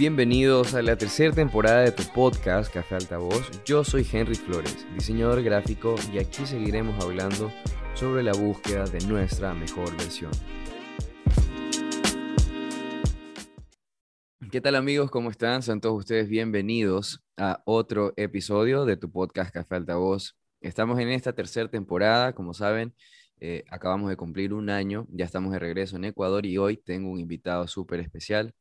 Bienvenidos a la tercera temporada de tu podcast Café Altavoz. Yo soy Henry Flores, diseñador gráfico, y aquí seguiremos hablando sobre la búsqueda de nuestra mejor versión. ¿Qué tal amigos? ¿Cómo están? Sean todos ustedes bienvenidos a otro episodio de tu podcast Café Altavoz. Estamos en esta tercera temporada, como saben, eh, acabamos de cumplir un año, ya estamos de regreso en Ecuador y hoy tengo un invitado súper especial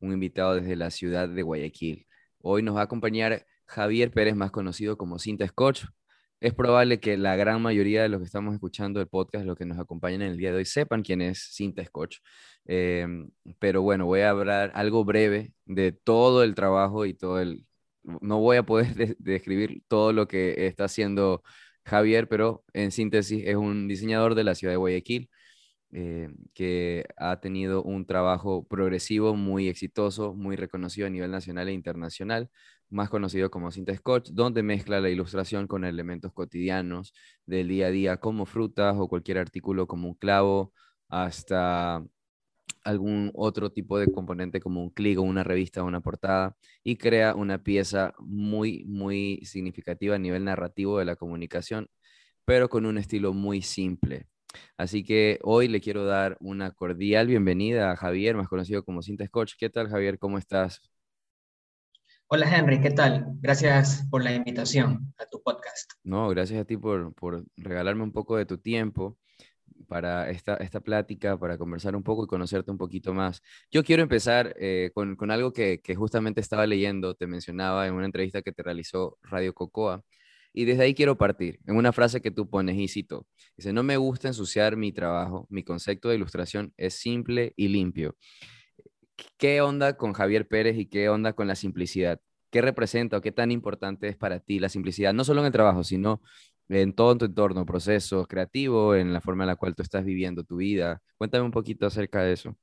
un invitado desde la ciudad de Guayaquil. Hoy nos va a acompañar Javier Pérez, más conocido como Cinta Scotch. Es probable que la gran mayoría de los que estamos escuchando el podcast, los que nos acompañan en el día de hoy, sepan quién es Cinta Scotch. Em, pero bueno, voy a hablar algo breve de todo el trabajo y todo el... No voy a poder describir todo lo que está haciendo Javier, pero en síntesis es un diseñador de la ciudad de Guayaquil eh, que ha tenido un trabajo progresivo muy exitoso, muy reconocido a nivel nacional e internacional, más conocido como Cinta Scotch, donde mezcla la ilustración con elementos cotidianos del día a día, como frutas o cualquier artículo como un clavo, hasta algún otro tipo de componente como un clic o una revista o una portada y crea una pieza muy, muy significativa a nivel narrativo de la comunicación, pero con un estilo muy simple. Así que hoy le quiero dar una cordial bienvenida a Javier, más conocido como Cinta Scotch. ¿Qué tal, Javier? ¿Cómo estás? Hola, Henry, ¿qué tal? Gracias por la invitación a tu podcast. No, gracias a ti por, regalarme un poco de tu tiempo para esta, esta plática, para conversar un poco y conocerte un poquito más. Yo quiero empezar eh, con, algo que, que, justamente estaba leyendo, te mencionaba en una entrevista que te realizó Radio Cocoa, y desde ahí quiero partir, en una frase que tú pones y cito. Dice, no me gusta ensuciar mi trabajo, mi concepto de ilustración es simple y limpio. ¿Qué onda con Javier Pérez y qué onda con la simplicidad? ¿Qué representa o qué tan importante es para ti la simplicidad? No solo en el trabajo, sino en todo tu entorno, proceso creativo, en la forma en la cual tú estás viviendo tu vida. Cuéntame un poquito acerca de eso.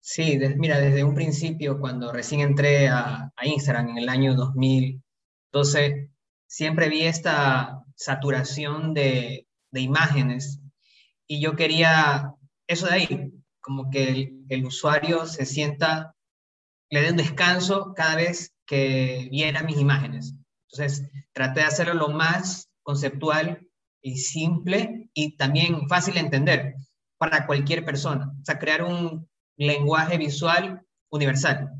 Sí, mira, desde un principio, cuando recién entré a, a Instagram en el año 2000, entonces, siempre vi esta saturación de, imágenes y yo quería eso de ahí, como que el, usuario se sienta, le dé un descanso cada vez que viera mis imágenes. Entonces, traté de hacerlo lo más conceptual y simple y también fácil de entender para cualquier persona. O sea, crear un lenguaje visual universal.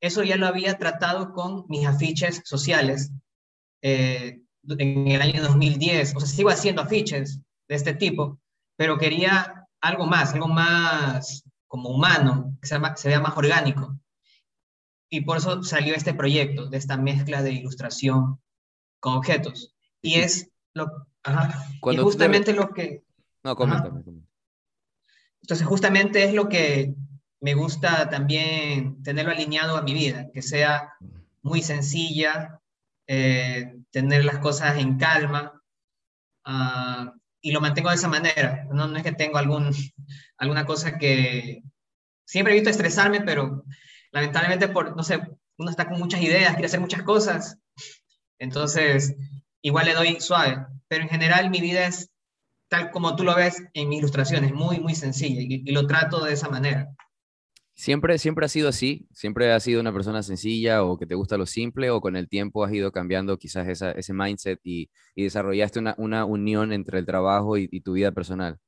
Eso ya lo había tratado con mis afiches sociales eh, en el año 2010. O sea, sigo haciendo afiches de este tipo, pero quería algo más, algo más como humano, que se, se vea más orgánico. Y por eso salió este proyecto, de esta mezcla de ilustración con objetos. Y es lo, y justamente lo que... No, coméntame. Entonces, justamente es lo que me gusta también tenerlo alineado a mi vida, que sea muy sencilla, eh, tener las cosas en calma, ah, y lo mantengo de esa manera. No, no es que tengo algún, alguna cosa que... Siempre he visto estresarme, pero lamentablemente, por, no sé, uno está con muchas ideas, quiere hacer muchas cosas, entonces igual le doy suave, pero en general mi vida es tal como tú lo ves en mis ilustraciones, muy, muy sencilla, y lo trato de esa manera. ¿Siempre, siempre ha sido así? ¿Siempre has sido una persona sencilla o que te gusta lo simple o con el tiempo has ido cambiando quizás ese mindset y, desarrollaste una, unión entre el trabajo y, tu vida personal?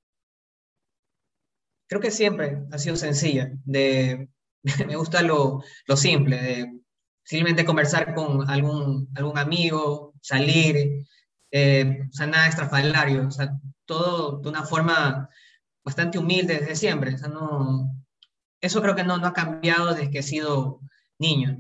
Creo que siempre ha sido sencilla. De, me gusta lo, simple, de simplemente conversar con algún, algún amigo, salir, eh, o sea, nada extrafalario, o sea, todo de una forma bastante humilde desde siempre. O sea, no, eso creo que no, ha cambiado desde que he sido niño.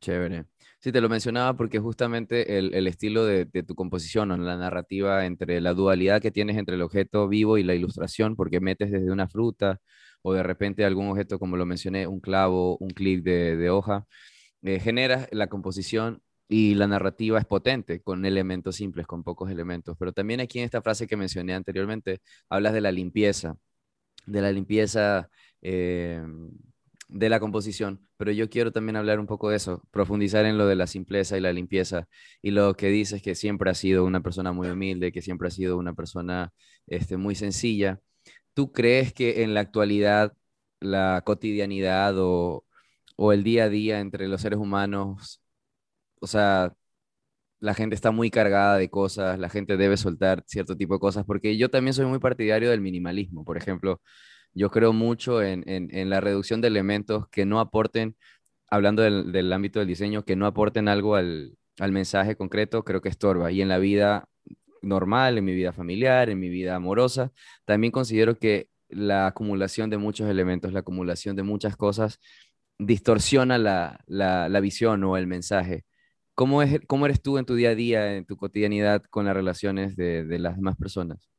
Chévere. Sí, te lo mencionaba porque justamente el, estilo de, tu composición o la narrativa entre la dualidad que tienes entre el objeto vivo y la ilustración, porque metes desde una fruta o de repente algún objeto, como lo mencioné, un clavo, un clip de, hoja, eh, genera la composición y la narrativa es potente con elementos simples, con pocos elementos. Pero también aquí en esta frase que mencioné anteriormente, hablas de la limpieza, de la limpieza eh, de la composición, pero yo quiero también hablar un poco de eso, profundizar en lo de la simpleza y la limpieza y lo que dices que siempre ha sido una persona muy humilde, que siempre ha sido una persona este, muy sencilla. ¿Tú crees que en la actualidad la cotidianidad o, o el día a día entre los seres humanos, o sea, la gente está muy cargada de cosas, la gente debe soltar cierto tipo de cosas, porque yo también soy muy partidario del minimalismo. Por ejemplo, yo creo mucho en, la reducción de elementos que no aporten, hablando del, ámbito del diseño, que no aporten algo al, al mensaje concreto, creo que estorba. Y en la vida normal, en mi vida familiar, en mi vida amorosa, también considero que la acumulación de muchos elementos, la acumulación de muchas cosas, distorsiona la, la, visión o el mensaje. ¿Cómo, es, ¿Cómo eres tú en tu día a día, en tu cotidianidad con las relaciones de, de las demás personas?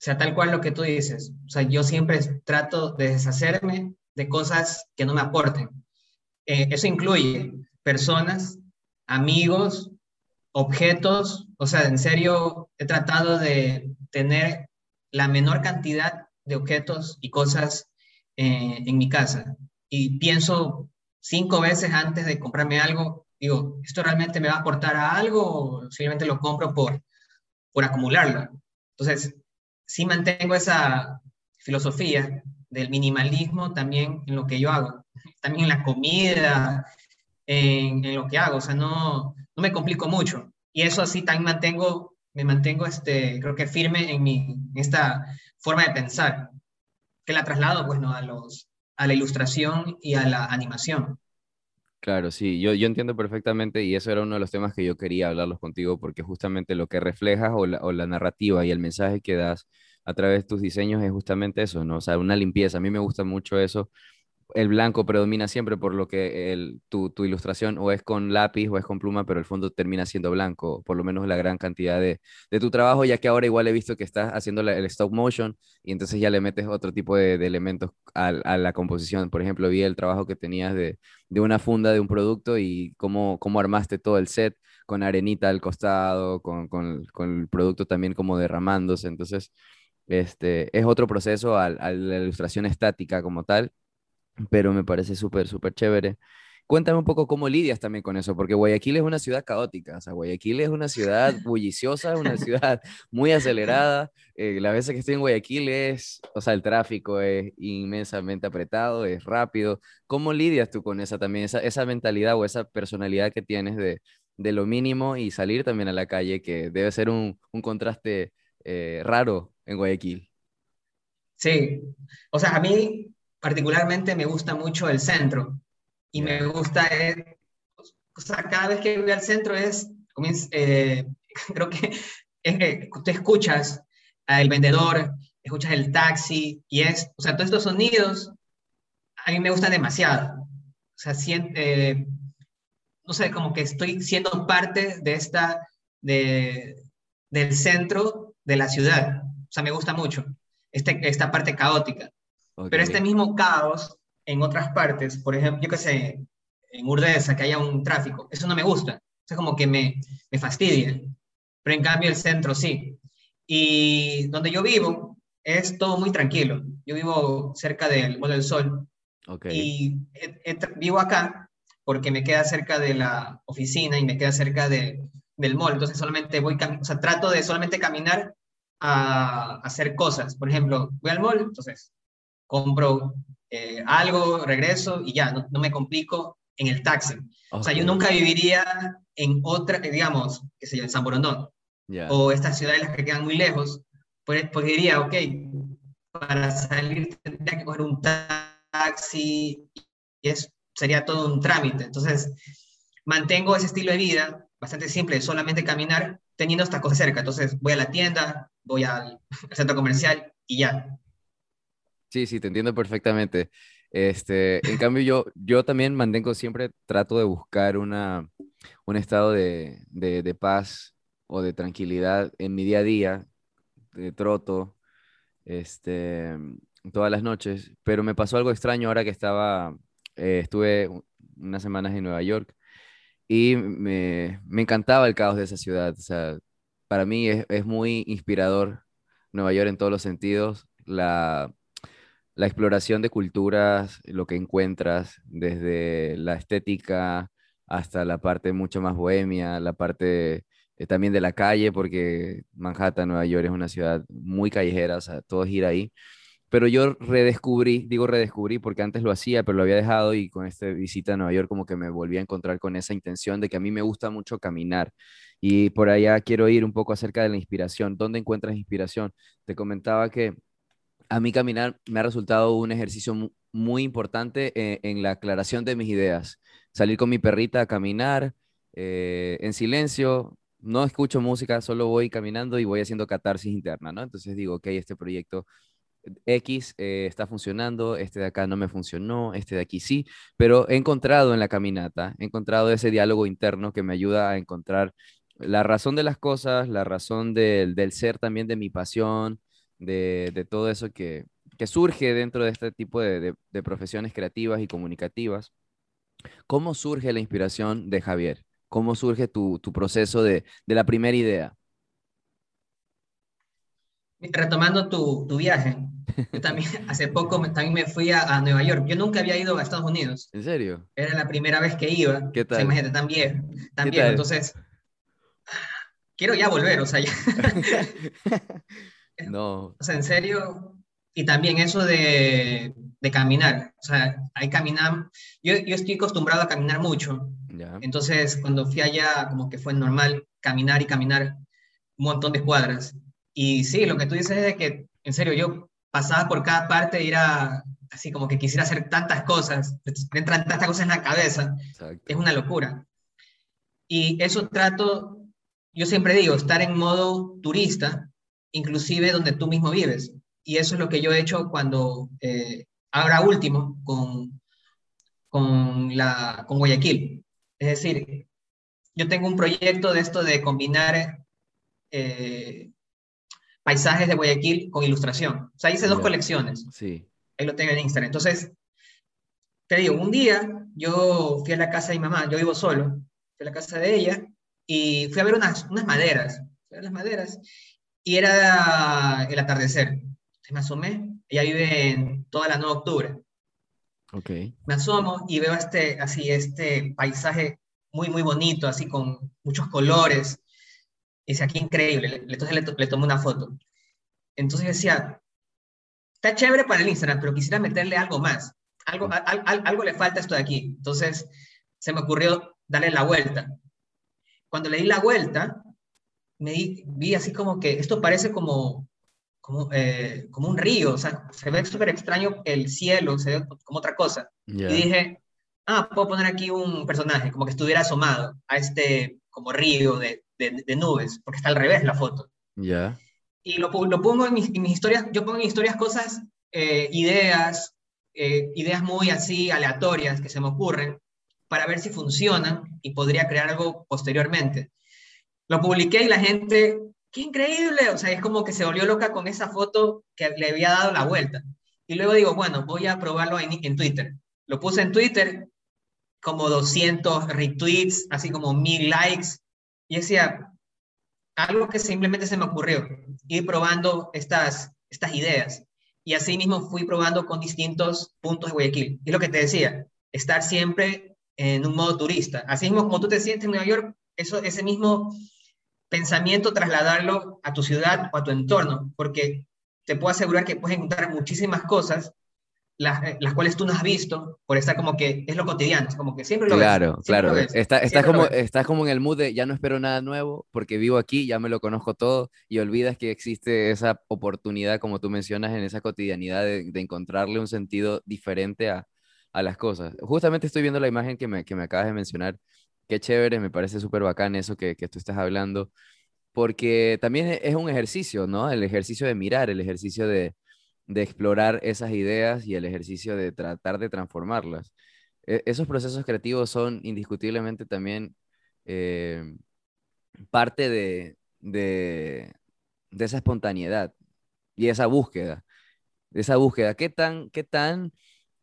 Sea, tal cual lo que tú dices. O sea, yo siempre trato de deshacerme de cosas que no me aporten. Eh, eso incluye personas, amigos, objetos. O sea, en serio, he tratado de tener la menor cantidad de objetos y cosas eh, en mi casa. Y pienso cinco veces antes de comprarme algo, digo, ¿esto realmente me va a aportar a algo o simplemente lo compro por, por acumularlo? Entonces, sí mantengo esa filosofía del minimalismo también en lo que yo hago, también en la comida, en, en lo que hago, o sea, no, no me complico mucho. Y eso así también mantengo me mantengo, este, creo que firme en, mi, esta forma de pensar, que la traslado, pues, ¿no? a, los, a la ilustración y a la animación. Claro, sí, yo, yo entiendo perfectamente y eso era uno de los temas que yo quería hablarlos contigo porque justamente lo que reflejas o la, o la narrativa y el mensaje que das a través de tus diseños es justamente eso, ¿no? O sea, una limpieza. A mí me gusta mucho eso el blanco predomina siempre por lo que el, tu, tu, ilustración o es con lápiz o es con pluma, pero el fondo termina siendo blanco, por lo menos la gran cantidad de, de tu trabajo, ya que ahora igual he visto que estás haciendo el stop motion y entonces ya le metes otro tipo de, de elementos a, a, la composición. Por ejemplo, vi el trabajo que tenías de, de una funda de un producto y cómo, cómo armaste todo el set con arenita al costado, con, con, con el producto también como derramándose. Entonces, este, es otro proceso a, a la ilustración estática como tal pero me parece súper, súper chévere. Cuéntame un poco cómo lidias también con eso, porque Guayaquil es una ciudad caótica, o sea, Guayaquil es una ciudad bulliciosa, una ciudad muy acelerada. Eh, las veces que estoy en Guayaquil es, o sea, el tráfico es inmensamente apretado, es rápido. ¿Cómo lidias tú con esa también, esa, esa mentalidad o esa personalidad que tienes de, de lo mínimo y salir también a la calle, que debe ser un, un contraste eh, raro en Guayaquil? Sí, o sea, a mí particularmente me gusta mucho el centro y me gusta, eh, o sea, cada vez que voy al centro es, eh, creo que es, tú escuchas al vendedor, escuchas el taxi y es, o sea, todos estos sonidos a mí me gustan demasiado. O sea, siente, eh, no sé, como que estoy siendo parte de esta, de, del centro de la ciudad. O sea, me gusta mucho este, esta parte caótica. Pero este mismo caos en otras partes, por ejemplo, yo que sé, en Urdesa, que haya un tráfico, eso no me gusta. es como que me, me fastidia. Pero en cambio el centro sí. Y donde yo vivo es todo muy tranquilo. Yo vivo cerca del Mall del Sol. Y vivo acá porque me queda cerca de la oficina y me queda cerca de, del mall. Entonces solamente voy, o sea, trato de solamente caminar a, a hacer cosas. Por ejemplo, voy al mall, entonces compro eh, algo, regreso y ya, no, me complico en el taxi. O sea, yo nunca viviría en otra, digamos, que se llama en San Borondón, o estas ciudades las que quedan muy lejos, pues, pues, diría, ok, para salir tendría que coger un taxi y es, sería todo un trámite. Entonces, mantengo ese estilo de vida bastante simple, solamente caminar teniendo estas cosas cerca. Entonces, voy a la tienda, voy al centro comercial y ya. Sí, sí, te entiendo perfectamente. Este, en cambio, yo, yo también mantengo siempre, trato de buscar una, un estado de, de, paz o de tranquilidad en mi día a día, de troto, este, todas las noches, pero me pasó algo extraño ahora que estaba, eh, estuve unas semanas en Nueva York y me, me, encantaba el caos de esa ciudad. O sea, para mí es, es muy inspirador Nueva York en todos los sentidos. La, la exploración de culturas, lo que encuentras, desde la estética hasta la parte mucho más bohemia, la parte eh, también de la calle, porque Manhattan, Nueva York es una ciudad muy callejera, o sea, todo gira ahí. Pero yo redescubrí, digo redescubrí porque antes lo hacía, pero lo había dejado y con esta visita a Nueva York como que me volví a encontrar con esa intención de que a mí me gusta mucho caminar y por allá quiero ir un poco acerca de la inspiración. ¿Dónde encuentras inspiración? Te comentaba que a mí caminar me ha resultado un ejercicio muy importante eh, en, la aclaración de mis ideas. Salir con mi perrita a caminar eh, en silencio, no escucho música, solo voy caminando y voy haciendo catarsis interna, ¿no? Entonces digo, ok, este proyecto X eh, está funcionando, este de acá no me funcionó, este de aquí sí, pero he encontrado en la caminata, he encontrado ese diálogo interno que me ayuda a encontrar la razón de las cosas, la razón del, ser también de mi pasión, de, todo eso que, surge dentro de este tipo de, profesiones creativas y comunicativas. ¿Cómo surge la inspiración de Javier? ¿Cómo surge tu, tu proceso de la primera idea? Retomando tu, tu viaje, yo también hace poco también me fui a, a, Nueva York. Yo nunca había ido a Estados Unidos. ¿En serio? Era la primera vez que iba. ¿Qué tal? imagínate, tan viejo. Tan viejo. Entonces, quiero ya volver, o sea, ya. no. O sea, en serio. Y también eso de, de caminar. O sea, hay caminar. Yo, yo estoy acostumbrado a caminar mucho. Ya. Entonces, cuando fui allá, como que fue normal caminar y caminar un montón de cuadras. Y sí, lo que tú dices es de que, en serio, yo pasaba por cada parte y era así como que quisiera hacer tantas cosas, me entran tantas cosas en la cabeza, es una locura. Y eso trato, yo siempre digo, estar en modo turista, inclusive donde tú mismo vives. Y eso es lo que yo he hecho cuando, eh, ahora último, con, con, la, con Guayaquil. Es decir, yo tengo un proyecto de esto de combinar eh, paisajes de Guayaquil con ilustración. O sea, hice dos colecciones. Sí. Ahí lo tengo en Instagram. Entonces, te digo, un día yo fui a la casa de mi mamá, yo vivo solo, fui a la casa de ella y fui a ver unas, unas maderas, fui a las maderas, y era el atardecer. Se me asomé, ella vive en toda la 9 de octubre. Okay. Me asomo y veo este, así, este paisaje muy, muy bonito, así con muchos colores, y decía, qué increíble. Entonces le, le tomé una foto. Entonces decía, está chévere para el Instagram, pero quisiera meterle algo más. Algo, algo le falta esto de aquí. Entonces se me ocurrió darle la vuelta. Cuando le di la vuelta, me vi así como que esto parece como, como, eh, como un río, o sea, se ve súper extraño el cielo, se ve como otra cosa. Y dije, ah, puedo poner aquí un personaje, como que estuviera asomado a este como río de, de, nubes, porque está al revés la foto. Ya. Y lo, lo, pongo en mis, historias, yo pongo en historias cosas, eh, ideas, eh, ideas muy así aleatorias que se me ocurren, para ver si funcionan y podría crear algo posteriormente. Lo publiqué y la gente, qué increíble, o sea, es como que se volvió loca con esa foto que le había dado la vuelta. Y luego digo, bueno, voy a probarlo en, en Twitter. Lo puse en Twitter, como 200 retweets, así como 1000 likes, y decía, algo que simplemente se me ocurrió, ir probando estas, estas ideas. Y así mismo fui probando con distintos puntos de Guayaquil. Y lo que te decía, estar siempre en un modo turista. Así mismo como tú te sientes en Nueva York, eso, ese mismo pensamiento trasladarlo a tu ciudad o a tu entorno, porque te puedo asegurar que puedes encontrar muchísimas cosas eh, las, cuales tú no has visto, por estar como que es lo cotidiano, es como que siempre lo claro, ves. Claro, claro. Estás como, está como en el mood de ya no espero nada nuevo porque vivo aquí, ya me lo conozco todo y olvidas que existe esa oportunidad, como tú mencionas, en esa cotidianidad de, encontrarle un sentido diferente a, a, las cosas. Justamente estoy viendo la imagen que me, que me acabas de mencionar. Qué chévere, me parece súper bacán eso que, que tú estás hablando, porque también es un ejercicio, ¿no? El ejercicio de mirar, el ejercicio de, de explorar esas ideas y el ejercicio de tratar de transformarlas. E, esos procesos creativos son indiscutiblemente también eh, parte de, de, esa espontaneidad y esa búsqueda. Esa búsqueda. ¿Qué tan, qué tan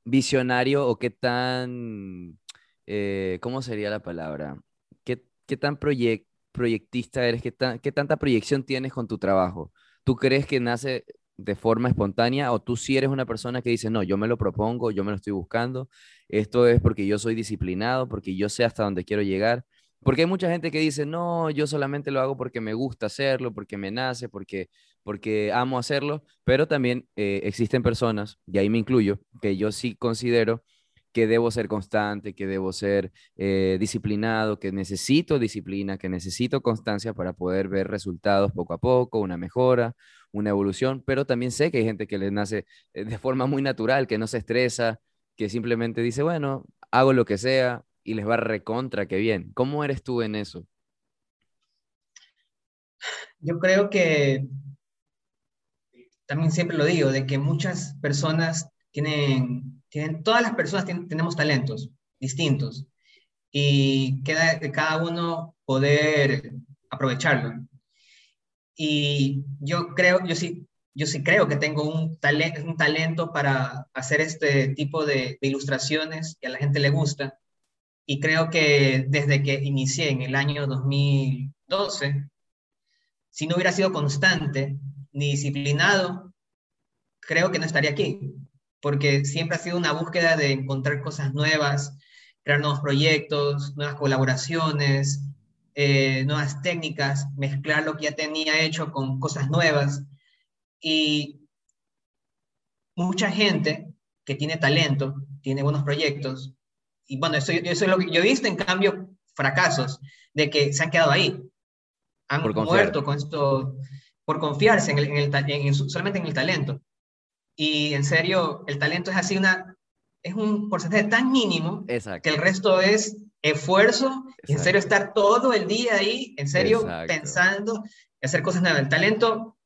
visionario o qué tan, eh, ¿cómo sería la palabra? ¿Qué, qué tan proyectista eres? ¿Qué, ¿Qué tanta proyección tienes con tu trabajo? ¿Tú crees que nace de forma espontánea o tú si eres una persona que dice, no, yo me lo propongo, yo me lo estoy buscando, esto es porque yo soy disciplinado, porque yo sé hasta dónde quiero llegar. Porque hay mucha gente que dice, no, yo solamente lo hago porque me gusta hacerlo, porque me nace, porque, porque amo hacerlo, pero también eh, existen personas, y ahí me incluyo, que yo sí considero que debo ser constante, que debo ser eh, disciplinado, que necesito disciplina, que necesito constancia para poder ver resultados poco a poco, una mejora, una evolución, pero también sé que hay gente que le nace eh, de forma muy natural, que no se estresa, que simplemente dice, bueno, hago lo que sea y les va recontra que bien. ¿Cómo eres tú en eso? Yo creo que también siempre lo digo, de que muchas personas tienen todas las personas tenemos talentos distintos y queda cada uno poder aprovecharlo. Y yo creo, yo sí, yo sí creo que tengo un, talento un talento para hacer este tipo de, de ilustraciones que a la gente le gusta. Y creo que desde que inicié en el año 2012, si no hubiera sido constante ni disciplinado, creo que no estaría aquí porque siempre ha sido una búsqueda de encontrar cosas nuevas, crear nuevos proyectos, nuevas colaboraciones, eh, nuevas técnicas, mezclar lo que ya tenía hecho con cosas nuevas. Y mucha gente que tiene talento, tiene buenos proyectos, y bueno, eso, eso es lo que yo he visto, en cambio, fracasos, de que se han quedado ahí, han muerto con esto, por confiarse en el, en solamente en el talento. Y en serio, el talento es así una, es un porcentaje tan mínimo que el resto es esfuerzo, en serio estar todo el día ahí, en serio pensando y hacer cosas nuevas. El talento,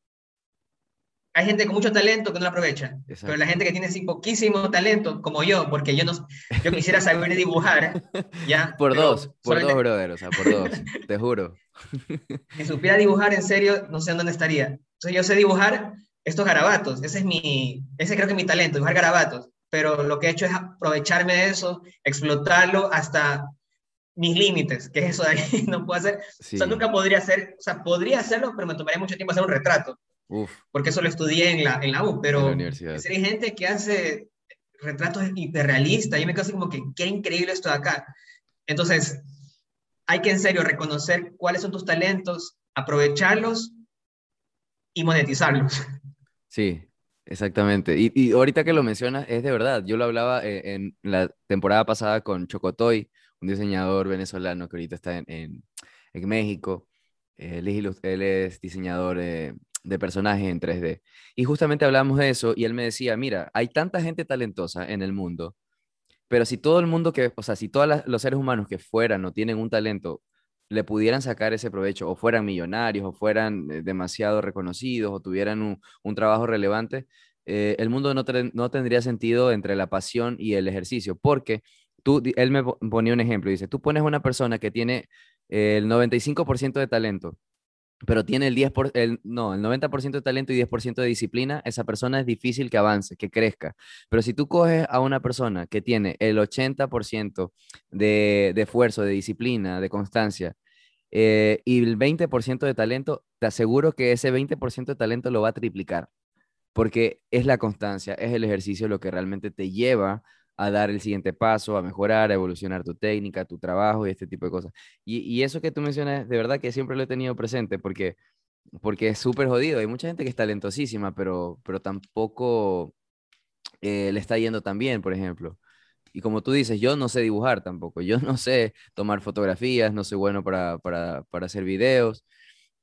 hay gente con mucho talento que no lo aprovecha, pero la gente que tiene así poquísimo talento, como yo, porque yo no, yo quisiera saber dibujar, ya. Por dos, por dos, brother, o sea, por dos, te juro. Si supiera dibujar, en serio, no sé dónde estaría. Entonces yo sé dibujar, estos garabatos. Ese es mi, ese creo que es mi talento, dibujar garabatos. Pero lo que he hecho es aprovecharme de eso, explotarlo hasta mis límites, que es eso de ahí, no puedo hacer, o sea, nunca podría hacer, o sea, podría hacerlo, pero me tomaría mucho tiempo hacer un retrato, porque eso lo estudié en la, en la U, pero hay gente que hace retratos hiperrealistas, y me quedo así como que, qué increíble esto de acá. Entonces, hay que en serio reconocer cuáles son tus talentos, aprovecharlos y monetizarlos. Sí, exactamente. Y, ahorita que lo mencionas, es de verdad. Yo lo hablaba eh, en, la temporada pasada con Chocotoy, un diseñador venezolano que ahorita está en, México. Él es, diseñador eh, de personajes en 3D. Y justamente hablamos de eso y él me decía, mira, hay tanta gente talentosa en el mundo, pero si todo el mundo que, o sea, si todos los seres humanos que fueran o tienen un talento le pudieran sacar ese provecho, o fueran millonarios, o fueran eh, demasiado reconocidos, o tuvieran un, trabajo relevante, eh, el mundo no, no, tendría sentido entre la pasión y el ejercicio, porque tú, él me ponía un ejemplo, dice, tú pones una persona que tiene el 95% de talento, pero tiene el 10%, el, no, el 90% de talento y 10% de disciplina, esa persona es difícil que avance, que crezca. Pero si tú coges a una persona que tiene el 80% de, de esfuerzo, de disciplina, de constancia, eh, y el 20% de talento, te aseguro que ese 20% de talento lo va a triplicar, porque es la constancia, es el ejercicio lo que realmente te lleva a dar el siguiente paso, a mejorar, a evolucionar tu técnica, tu trabajo y este tipo de cosas. Y, eso que tú mencionas, de verdad que siempre lo he tenido presente, porque, porque es súper jodido. Hay mucha gente que es talentosísima, pero, pero tampoco eh, le está yendo tan bien, por ejemplo. Y como tú dices, yo no sé dibujar tampoco, yo no sé tomar fotografías, no soy bueno para, para, para hacer videos,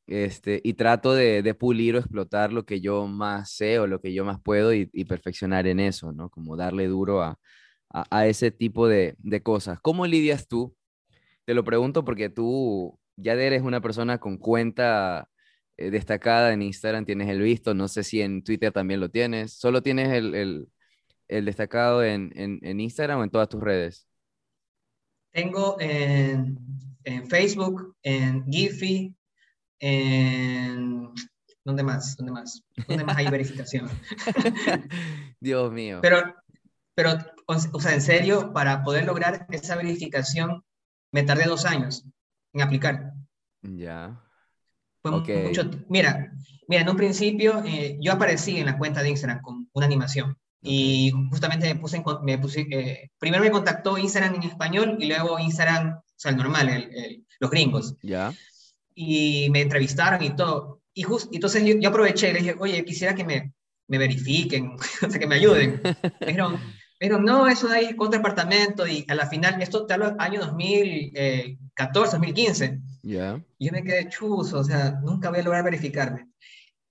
este, y trato de, de, pulir o explotar lo que yo más sé o lo que yo más puedo y, y perfeccionar en eso, ¿no? Como darle duro a, a, a ese tipo de, de, cosas. ¿Cómo lidias tú? Te lo pregunto porque tú ya eres una persona con cuenta eh, destacada en Instagram, tienes el visto, no sé si en Twitter también lo tienes, solo tienes el, el el destacado en, en, Instagram o en todas tus redes? Tengo en, en Facebook, en Giphy, en... ¿Dónde más? ¿Dónde más? ¿Dónde más hay verificación? Dios mío. Pero, pero, o sea, en serio, para poder lograr esa verificación, me tardé dos años en aplicar. Ya. Fue mucho, mira, mira, en un principio eh, yo aparecí en la cuenta de Instagram con una animación. Y justamente me puse, me puse eh, primero me contactó Instagram en español y luego Instagram sea, el normal, los gringos. Ya. Y me entrevistaron y todo. Y justo, entonces yo, yo, aproveché y le dije, oye, quisiera que me, me verifiquen, o sea, que me ayuden. Me dijeron, pero no, eso de ahí con departamento y a la final, esto te hablo año 2014, 2015. Ya. Y yo me quedé chuzo, o sea, nunca voy a lograr verificarme.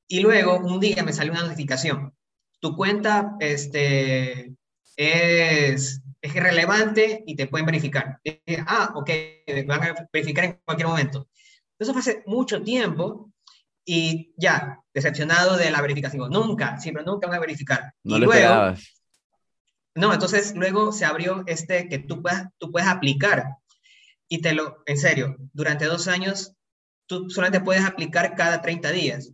Y luego un día me salió una notificación. Tu cuenta este, es, es relevante y te pueden verificar. ah, ok, van a verificar en cualquier momento. Eso fue hace mucho tiempo y ya, decepcionado de la verificación. Nunca, siempre nunca van a verificar. No y lo luego, esperabas. No, entonces luego se abrió este que tú puedes, tú puedes aplicar y te lo, en serio, durante dos años tú solamente puedes aplicar cada 30 días.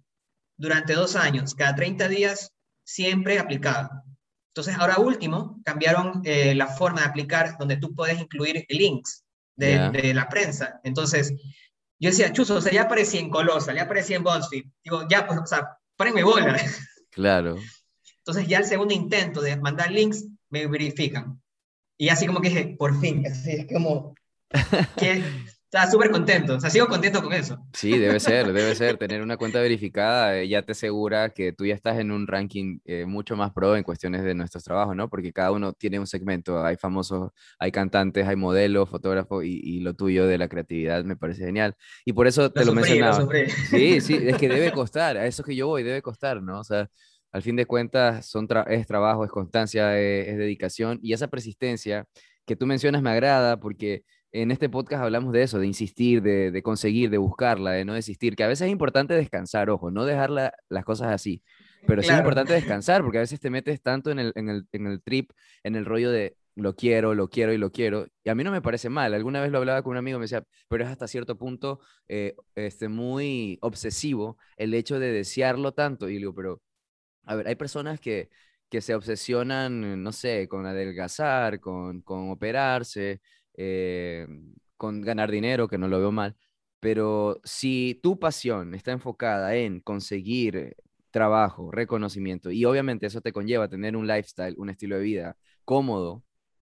Durante dos años, cada 30 días, siempre aplicaba. Entonces, ahora último, cambiaron eh, la forma de aplicar donde tú puedes incluir links de, la prensa. Entonces, yo decía, chuzo, o sea, ya aparecía en Colosa, ya aparecía en BuzzFeed. Digo, ya, pues, o sea, párenme bola. Claro. Entonces, ya el segundo intento de mandar links, me verifican. Y así como que dije, por fin, así es como que estaba súper contento, o sea, sigo contento con eso. Sí, debe ser, debe ser. Tener una cuenta verificada eh, ya te asegura que tú ya estás en un ranking eh, mucho más pro en cuestiones de nuestros trabajos, ¿no? Porque cada uno tiene un segmento. Hay famosos, hay cantantes, hay modelos, fotógrafos y, y lo tuyo de la creatividad me parece genial. Y por eso te lo, sufrí, mencionaba. Sí, sí, es que debe costar, a eso que yo voy, debe costar, ¿no? O sea, al fin de cuentas son tra- es trabajo, es constancia, es, es dedicación y esa persistencia que tú mencionas me agrada porque en este podcast hablamos de eso, de insistir, de, de conseguir, de buscarla, de no desistir, que a veces es importante descansar, ojo, no dejar la- las cosas así, pero sí es importante descansar porque a veces te metes tanto en el, en el, en el trip, en el rollo de lo quiero, lo quiero y lo quiero, y a mí no me parece mal, alguna vez lo hablaba con un amigo, me decía, pero es hasta cierto punto eh, este, muy obsesivo el hecho de desearlo tanto, y le digo, pero, a ver, hay personas que, que se obsesionan, no sé, con adelgazar, con, con operarse, eh, con ganar dinero, que no lo veo mal, pero si tu pasión está enfocada en conseguir trabajo, reconocimiento, y obviamente eso te conlleva tener un lifestyle, un estilo de vida cómodo,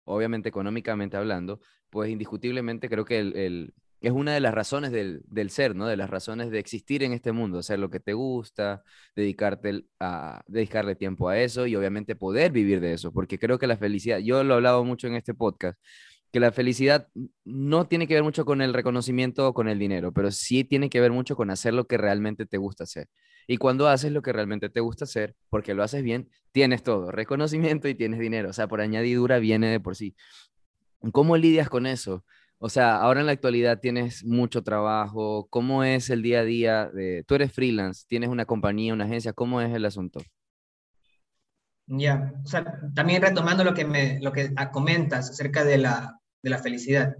obviamente económicamente hablando, pues indiscutiblemente creo que el- es una de las razones del, del ser, ¿no? De las razones de existir en este mundo, hacer lo que te gusta, dedicarte a dedicarle tiempo a eso y obviamente poder vivir de eso, porque creo que la felicidad, yo lo he hablado mucho en este podcast, que la felicidad no tiene que ver mucho con el reconocimiento o con el dinero, pero sí tiene que ver mucho con hacer lo que realmente te gusta hacer. Y cuando haces lo que realmente te gusta hacer, porque lo haces bien, tienes todo, reconocimiento y tienes dinero, o sea, por añadidura viene de por sí. ¿Cómo lidias con eso? O sea, ahora en la actualidad tienes mucho trabajo, ¿cómo es el día a día de, tú eres freelance, tienes una compañía, una agencia, ¿cómo es el asunto? Ya, o sea, también retomando lo que, me, lo que ah, comentas acerca de la, de la felicidad,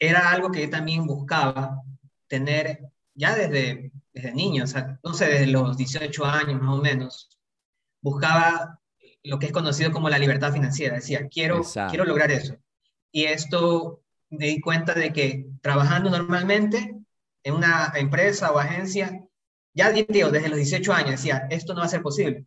era algo que yo también buscaba tener ya desde, desde niño, o sea, no sé, desde los 18 años más o menos, buscaba lo que es conocido como la libertad financiera, decía, quiero, Exacto. quiero lograr eso. Y esto me di cuenta de que trabajando normalmente en una empresa o agencia, ya digo, desde los 18 años decía, esto no va a ser posible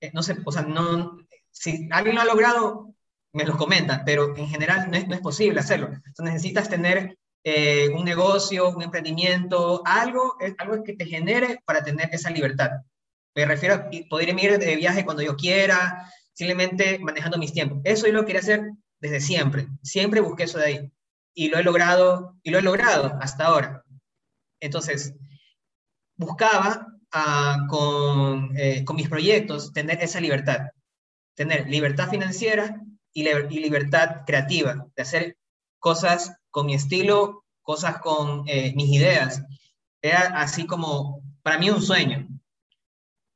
eh, no sé, o sea, no, si alguien lo ha logrado, me lo comenta, pero en general no es, no es posible hacerlo. Entonces necesitas tener eh, un negocio, un emprendimiento, algo, algo que te genere para tener esa libertad. Me refiero a poder ir de viaje cuando yo quiera, simplemente manejando mis tiempos. Eso yo lo quería hacer desde siempre. Siempre busqué eso de ahí. Y lo he logrado, y lo he logrado hasta ahora. Entonces, buscaba ah, con, eh, con mis proyectos tener esa libertad, tener libertad financiera y, liber- y libertad creativa, de hacer cosas con mi estilo, cosas con eh, mis ideas. Era así como, para mí, un sueño.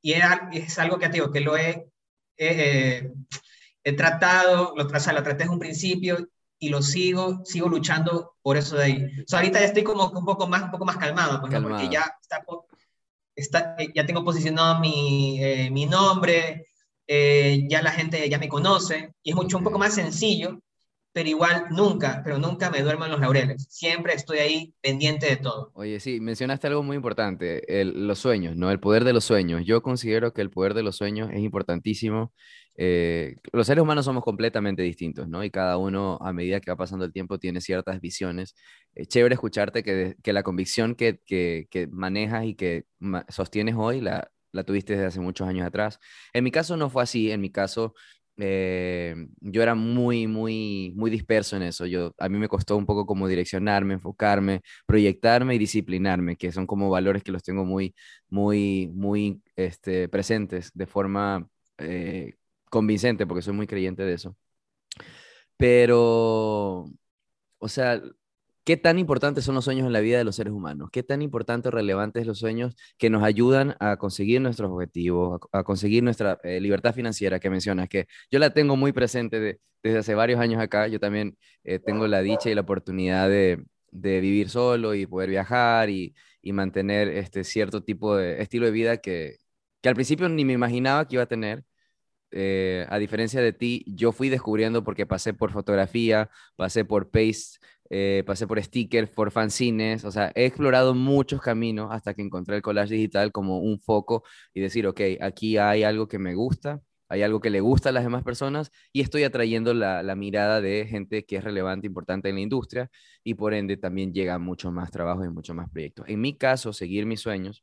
Y es algo que, digo, que lo he, he, eh, tratado, lo, o lo traté desde un principio y lo sigo, sigo luchando por eso de ahí. O sea, ahorita ya estoy como un poco más, un poco más calmado, pues, ¿no? Calmado. porque ya está, está, eh, ya tengo posicionado mi, eh, mi nombre, eh, ya la gente ya me conoce, y es mucho un poco más sencillo, pero igual nunca, pero nunca me duermo en los laureles. Siempre estoy ahí pendiente de todo. Oye, sí, mencionaste algo muy importante, el- los sueños, ¿no? El poder de los sueños. Yo considero que el poder de los sueños es importantísimo eh, los seres humanos somos completamente distintos, ¿no? Y cada uno, a medida que va pasando el tiempo, tiene ciertas visiones. Es chévere escucharte que, que la convicción que, que, que, manejas y que sostienes hoy la, la tuviste desde hace muchos años atrás. En mi caso no fue así, en mi caso eh, yo era muy, muy, muy disperso en eso. Yo, a mí me costó un poco como direccionarme, enfocarme, proyectarme y disciplinarme, que son como valores que los tengo muy, muy, muy este, presentes de forma eh, convincente, porque soy muy creyente de eso. Pero, o sea, ¿Qué tan importantes son los sueños en la vida de los seres humanos? ¿Qué tan importantes o relevantes los sueños que nos ayudan a conseguir nuestros objetivos, a, conseguir nuestra eh, libertad financiera que mencionas? Que yo la tengo muy presente desde hace varios años acá. Yo también eh, tengo la dicha y la oportunidad de, vivir solo y poder viajar y, mantener este cierto tipo de estilo de vida que, que al principio ni me imaginaba que iba a tener. Eh, a diferencia de ti, yo fui descubriendo porque pasé por fotografía, pasé por paste eh, pasé por stickers, por fanzines, o sea, he explorado muchos caminos hasta que encontré el collage digital como un foco y decir, ok, aquí hay algo que me gusta, hay algo que le gusta a las demás personas y estoy atrayendo la, la mirada de gente que es relevante, importante en la industria y por ende también llega mucho más trabajo y mucho más proyectos. En mi caso, seguir mis sueños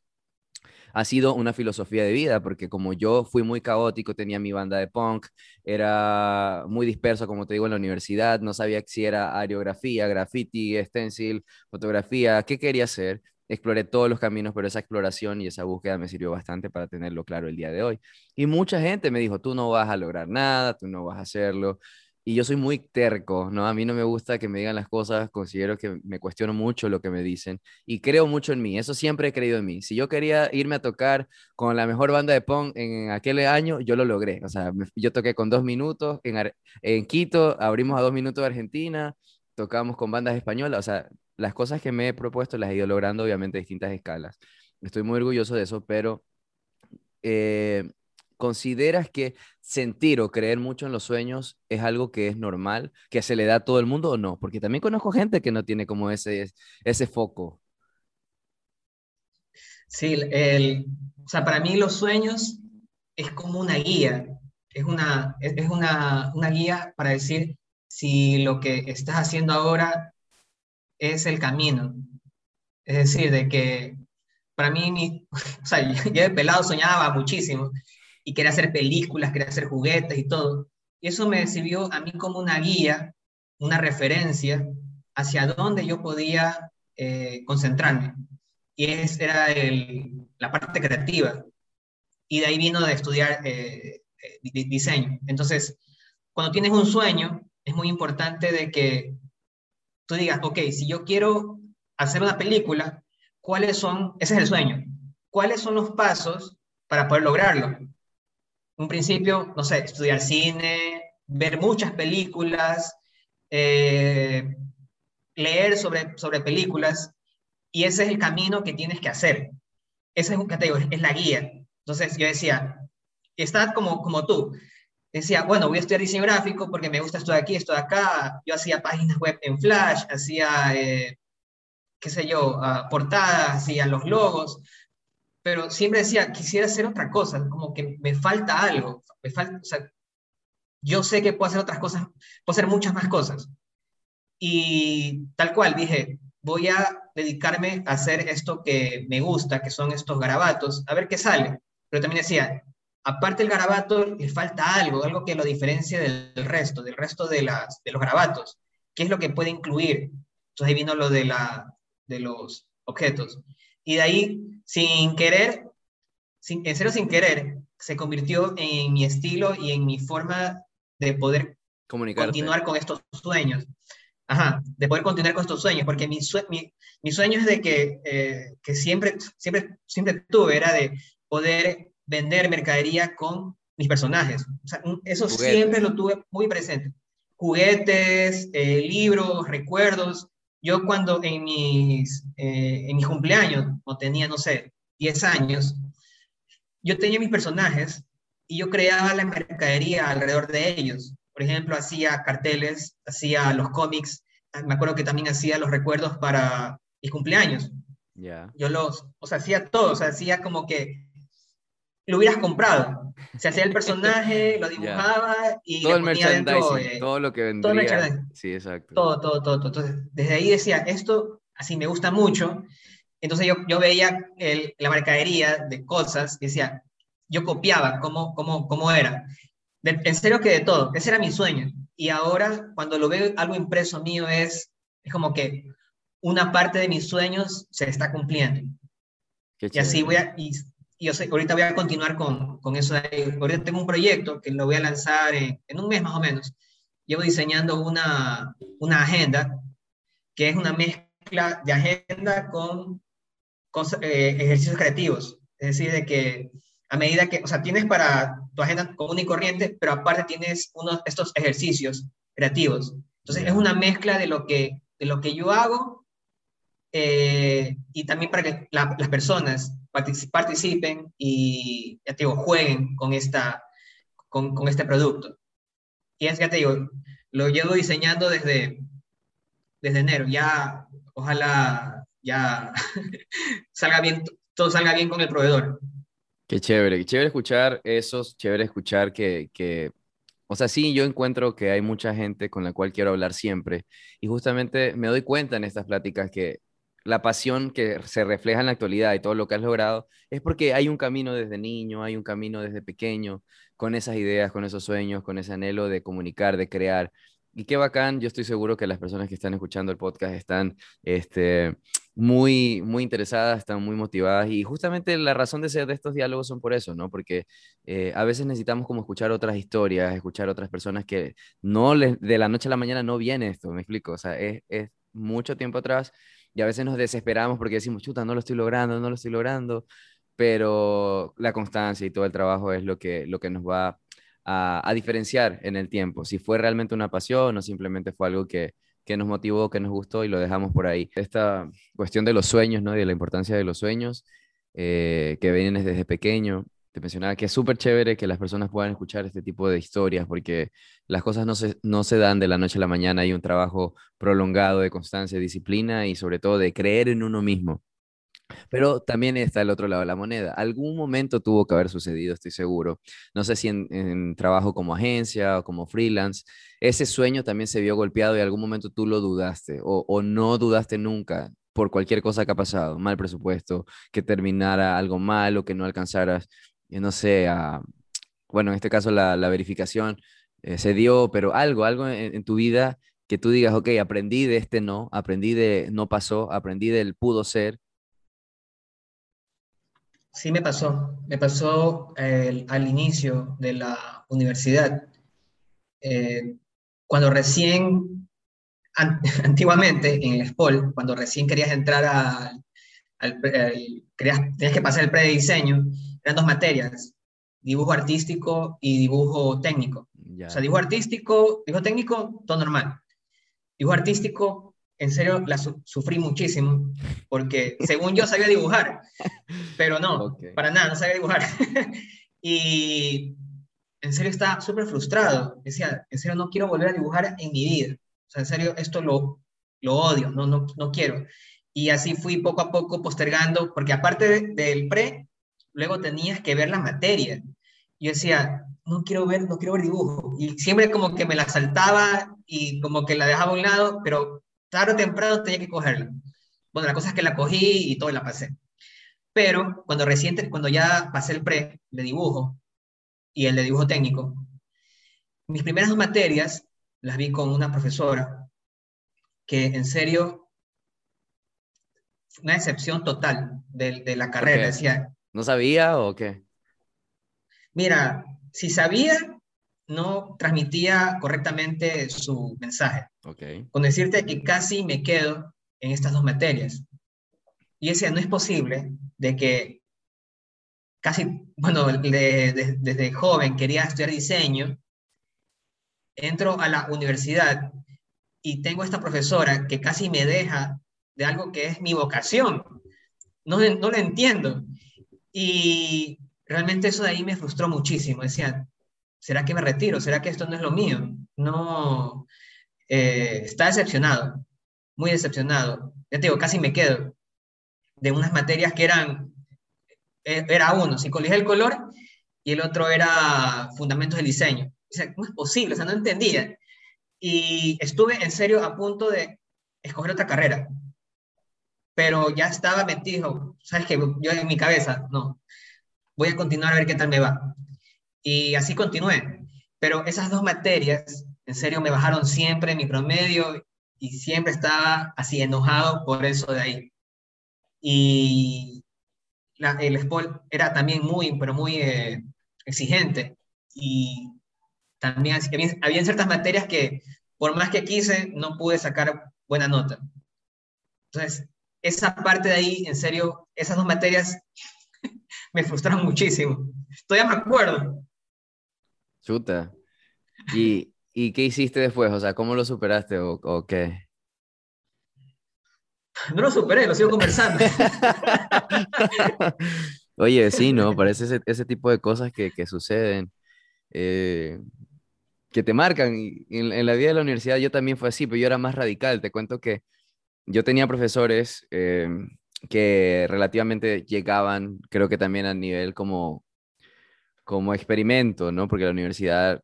ha sido una filosofía de vida, porque como yo fui muy caótico, tenía mi banda de punk, era muy disperso, como te digo, en la universidad, no sabía si era aerografía, graffiti, stencil, fotografía, qué quería hacer. Exploré todos los caminos, pero esa exploración y esa búsqueda me sirvió bastante para tenerlo claro el día de hoy. Y mucha gente me dijo, tú no vas a lograr nada, tú no vas a hacerlo y yo soy muy terco, ¿no? A mí no me gusta que me digan las cosas, considero que me cuestiono mucho lo que me dicen y creo mucho en mí, eso siempre he creído en mí. Si yo quería irme a tocar con la mejor banda de punk en aquel año, yo lo logré, o sea, yo toqué con dos minutos en, en Quito, abrimos a dos minutos de Argentina, tocamos con bandas españolas, o sea, las cosas que me he propuesto las he ido logrando obviamente a distintas escalas. Estoy muy orgulloso de eso, pero... Eh, ¿Consideras que sentir o creer mucho en los sueños es algo que es normal, que se le da a todo el mundo o no? Porque también conozco gente que no tiene como ese, ese foco. Sí, el, o sea, para mí los sueños es como una guía, es una, es una, una guía para decir si lo que estás haciendo ahora es el camino. Es decir, de que para mí, o sea, yo de pelado soñaba muchísimo y quería hacer películas, quería hacer juguetes y todo. Y eso me sirvió a mí como una guía, una referencia hacia dónde yo podía eh, concentrarme. Y esa era la parte creativa. Y de ahí vino de estudiar eh, eh, diseño. Entonces, cuando tienes un sueño, es muy importante de que tú digas, ok, si yo quiero hacer una película, ¿cuáles son, ese es el sueño, cuáles son los pasos para poder lograrlo? Un principio, no sé, estudiar cine, ver muchas películas, eh, leer sobre, sobre películas, y ese es el camino que tienes que hacer. Ese es, te digo, es la guía. Entonces yo decía, está como, como tú. Decía, bueno, voy a estudiar diseño gráfico porque me gusta esto de aquí, esto de acá. Yo hacía páginas web en Flash, hacía, eh, qué sé yo, uh, portadas, hacía los logos pero siempre decía, quisiera hacer otra cosa, como que me falta algo, me falta, yo sé que puedo hacer otras cosas, puedo hacer muchas más cosas. Y tal cual, dije, voy a dedicarme a hacer esto que me gusta, que son estos garabatos, a ver qué sale. Pero también decía, aparte del garabato, le falta algo, algo que lo diferencie del resto, del resto de, las, de los garabatos. ¿Qué es lo que puede incluir? Entonces ahí vino lo de, la, de los objetos. Y de ahí, sin querer, sin, en serio sin querer, se convirtió en mi estilo y en mi forma de poder continuar con estos sueños. Ajá, de poder continuar con estos sueños, porque mi, mi, mi sueño es de que, eh, que siempre, siempre, siempre tuve, era de poder vender mercadería con mis personajes. O sea, eso siempre lo tuve muy presente. Juguetes, eh, libros, recuerdos, yo cuando en mis, eh, en mis cumpleaños, o tenía, no sé, 10 años, yo tenía mis personajes y yo creaba la mercadería alrededor de ellos. Por ejemplo, hacía carteles, hacía los cómics, me acuerdo que también hacía los recuerdos para mis cumpleaños. Yo los, o sea, hacía todo, o sea, hacía como que lo hubieras comprado. Se hacía el personaje, lo dibujaba y todo le el ponía dentro, merchandising, eh, todo lo que todo el vendría. merchandising. sí, exacto. todo, todo, todo, todo. Entonces, desde ahí decía, esto así me gusta mucho. Entonces yo, yo veía el- la mercadería de cosas y decía, yo copiaba cómo, cómo, cómo era. De- en serio que de todo, ese era mi sueño. Y ahora cuando lo veo algo impreso mío es, es como que una parte de mis sueños se está cumpliendo. Qué Y así voy a, y yo sé, ahorita voy a continuar con, con eso. de ahí. Ahorita tengo un proyecto que lo voy a lanzar en, en un mes más o menos. Llevo diseñando una, una agenda que es una mezcla de agenda con cosa- eh, ejercicios creativos. Es decir, de que a medida que, o sea, tienes para tu agenda común y corriente, pero aparte tienes unos, estos ejercicios creativos. Entonces, es una mezcla de lo que, de lo que yo hago eh, y también para que la- las personas participen y, ya jueguen con, esta, con, con este producto. Y es, ya te digo, lo llevo diseñando desde, desde enero. Ya, ojalá ya salga bien, todo salga bien con el proveedor. Qué chévere, qué chévere escuchar esos, chévere escuchar que, que, o sea, sí, yo encuentro que hay mucha gente con la cual quiero hablar siempre y justamente me doy cuenta en estas pláticas que la pasión que se refleja en la actualidad y todo lo que has logrado es porque hay un camino desde niño, hay un camino desde pequeño, con esas ideas, con esos sueños, con ese anhelo de comunicar, de crear. Y qué bacán, yo estoy seguro que las personas que están escuchando el podcast están este, muy, muy interesadas, están muy motivadas y justamente la razón de ser de estos diálogos son por eso, ¿no? Porque eh, a veces necesitamos como escuchar otras historias, escuchar otras personas que no les, de la noche a la mañana no viene esto, me explico, o sea, es, es mucho tiempo atrás y a veces nos desesperamos porque decimos, chuta, no lo estoy logrando, no lo estoy logrando, pero la constancia y todo el trabajo es lo que, lo que nos va a, diferenciar en el tiempo, si fue realmente una pasión o simplemente fue algo que, que nos motivó, que nos gustó y lo dejamos por ahí. Esta cuestión de los sueños, ¿no? Y de la importancia de los sueños eh, que vienen desde pequeño. Te mencionaba que es súper chévere que las personas puedan escuchar este tipo de historias porque las cosas no se, no se dan de la noche a la mañana. Hay un trabajo prolongado de constancia, disciplina y sobre todo de creer en uno mismo. Pero también está el otro lado de la moneda. Algún momento tuvo que haber sucedido, estoy seguro. No sé si en, en, trabajo como agencia o como freelance, ese sueño también se vio golpeado y algún momento tú lo dudaste o, o no dudaste nunca por cualquier cosa que ha pasado, mal presupuesto, que terminara algo mal o que no alcanzaras, eh, no sé, a, bueno, en este caso la, verificación eh, se dio, pero algo, algo en, tu vida que tú digas, ok, aprendí de este no, aprendí de no pasó, aprendí del pudo ser, Sí, me pasó. Me pasó eh, al inicio de la universidad. Eh, cuando recién, an antiguamente en el SPOL, cuando recién querías entrar a, al, al tenías que pasar el prediseño, eran dos materias, dibujo artístico y dibujo técnico. Ya. O sea, dibujo artístico, dibujo técnico, todo normal. Dibujo artístico, en serio, la su sufrí muchísimo, porque según yo sabía dibujar, pero no, okay. para nada, no sabía dibujar. y en serio estaba súper frustrado. Decía, en serio, no quiero volver a dibujar en mi vida. O sea, en serio, esto lo, lo odio, no, no, no quiero. Y así fui poco a poco postergando, porque aparte de, del pre, luego tenías que ver la materia. Yo decía, no quiero ver, no quiero ver dibujo. Y siempre como que me la saltaba y como que la dejaba a un lado, pero tarde o temprano tenía que cogerla. Bueno, la cosa es que la cogí y todo la pasé. Pero cuando recién, cuando ya pasé el pre de dibujo y el de dibujo técnico, mis primeras materias las vi con una profesora que en serio, una excepción total de, de la carrera. Okay. Decía, ¿No sabía o qué? Mira, si sabía, no transmitía correctamente su mensaje. Okay. Con decirte que casi me quedo en estas dos materias. Y decía, no es posible de que casi, bueno, de, de, desde joven quería estudiar diseño, entro a la universidad y tengo esta profesora que casi me deja de algo que es mi vocación. No, no lo entiendo. Y realmente eso de ahí me frustró muchísimo. Decía, ¿será que me retiro? ¿Será que esto no es lo mío? No, eh, está decepcionado, muy decepcionado. Ya te digo, casi me quedo de unas materias que eran e, era uno, psicología del color, y el otro era fundamentos del diseño. O sea, ¿cómo es posible? O sea, no entendía. Y estuve en serio a punto de escoger otra carrera, pero ya estaba metido, ¿sabes qué? Yo en mi cabeza, no, voy a continuar a ver qué tal me va. Y así continué. Pero esas dos materias, en serio, me bajaron siempre mi promedio y siempre estaba así enojado por eso de ahí. Y el SPOL era también muy, pero muy eh, exigente. Y también había, había ciertas materias que, por más que quise, no pude sacar buena nota. Entonces, esa parte de ahí, en serio, esas dos materias me frustraron muchísimo. Todavía me acuerdo. Chuta. ¿Y, ¿Y qué hiciste después? O sea, ¿cómo lo superaste o, o qué? No lo superé, lo sigo conversando. Oye, sí, ¿no? Parece ese, ese tipo de cosas que, que suceden, eh, que te marcan. Y en, en, la vida de la universidad yo también fue así, pero yo era más radical. Te cuento que yo tenía profesores eh, que relativamente llegaban, creo que también a nivel como, como experimento, ¿no? Porque la universidad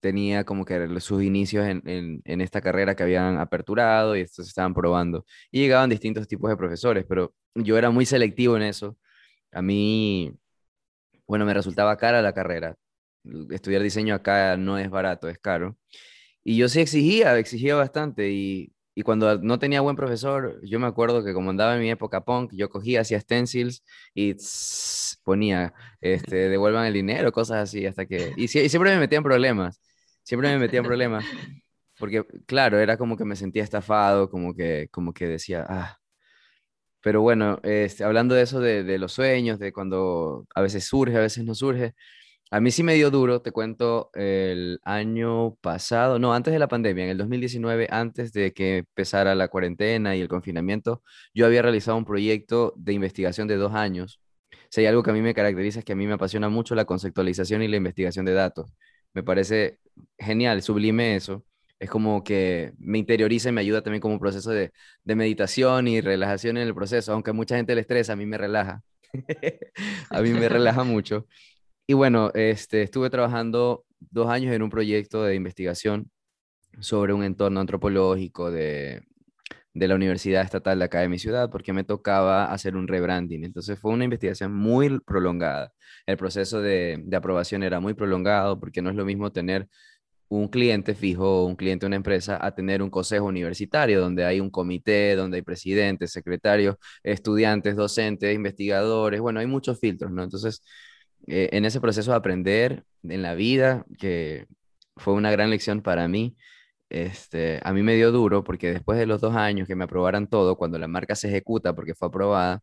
tenía como que sus inicios en, en, esta carrera que habían aperturado y esto se estaban probando. Y llegaban distintos tipos de profesores, pero yo era muy selectivo en eso. A mí, bueno, me resultaba cara la carrera. Estudiar diseño acá no es barato, es caro. Y yo sí exigía, exigía bastante. Y, y cuando no tenía buen profesor, yo me acuerdo que como andaba en mi época punk, yo cogía, hacía stencils y tss, ponía, este, devuelvan el dinero, cosas así, hasta que... Y, siempre me metía en problemas siempre me metía en problemas, porque claro, era como que me sentía estafado, como que, como que decía, ah. Pero bueno, este, hablando de eso, de los sueños, de cuando a veces surge, a veces no surge, a mí sí me dio duro, te cuento, el año pasado, no, antes de la pandemia, en el 2019, antes de que empezara la cuarentena y el confinamiento, yo había realizado un proyecto de investigación de dos años. Si hay algo que a mí me caracteriza es que a mí me apasiona mucho la conceptualización y la investigación de datos. Me parece genial, sublime eso. Es como que me interioriza y me ayuda también como un proceso de, de meditación y relajación en el proceso, aunque a mucha gente le estresa, a mí me relaja. a mí me relaja mucho. Y bueno, este, estuve trabajando dos años en un proyecto de investigación sobre un entorno antropológico de, de la Universidad Estatal de acá de mi ciudad, porque me tocaba hacer un rebranding. Entonces fue una investigación muy prolongada. El proceso de, de aprobación era muy prolongado, porque no es lo mismo tener un cliente fijo, un cliente, una empresa, a tener un consejo universitario donde hay un comité, donde hay presidentes, secretarios, estudiantes, docentes, investigadores, bueno, hay muchos filtros, ¿no? Entonces, eh, en ese proceso de aprender en la vida, que fue una gran lección para mí, este, a mí me dio duro porque después de los dos años que me aprobaran todo, cuando la marca se ejecuta porque fue aprobada,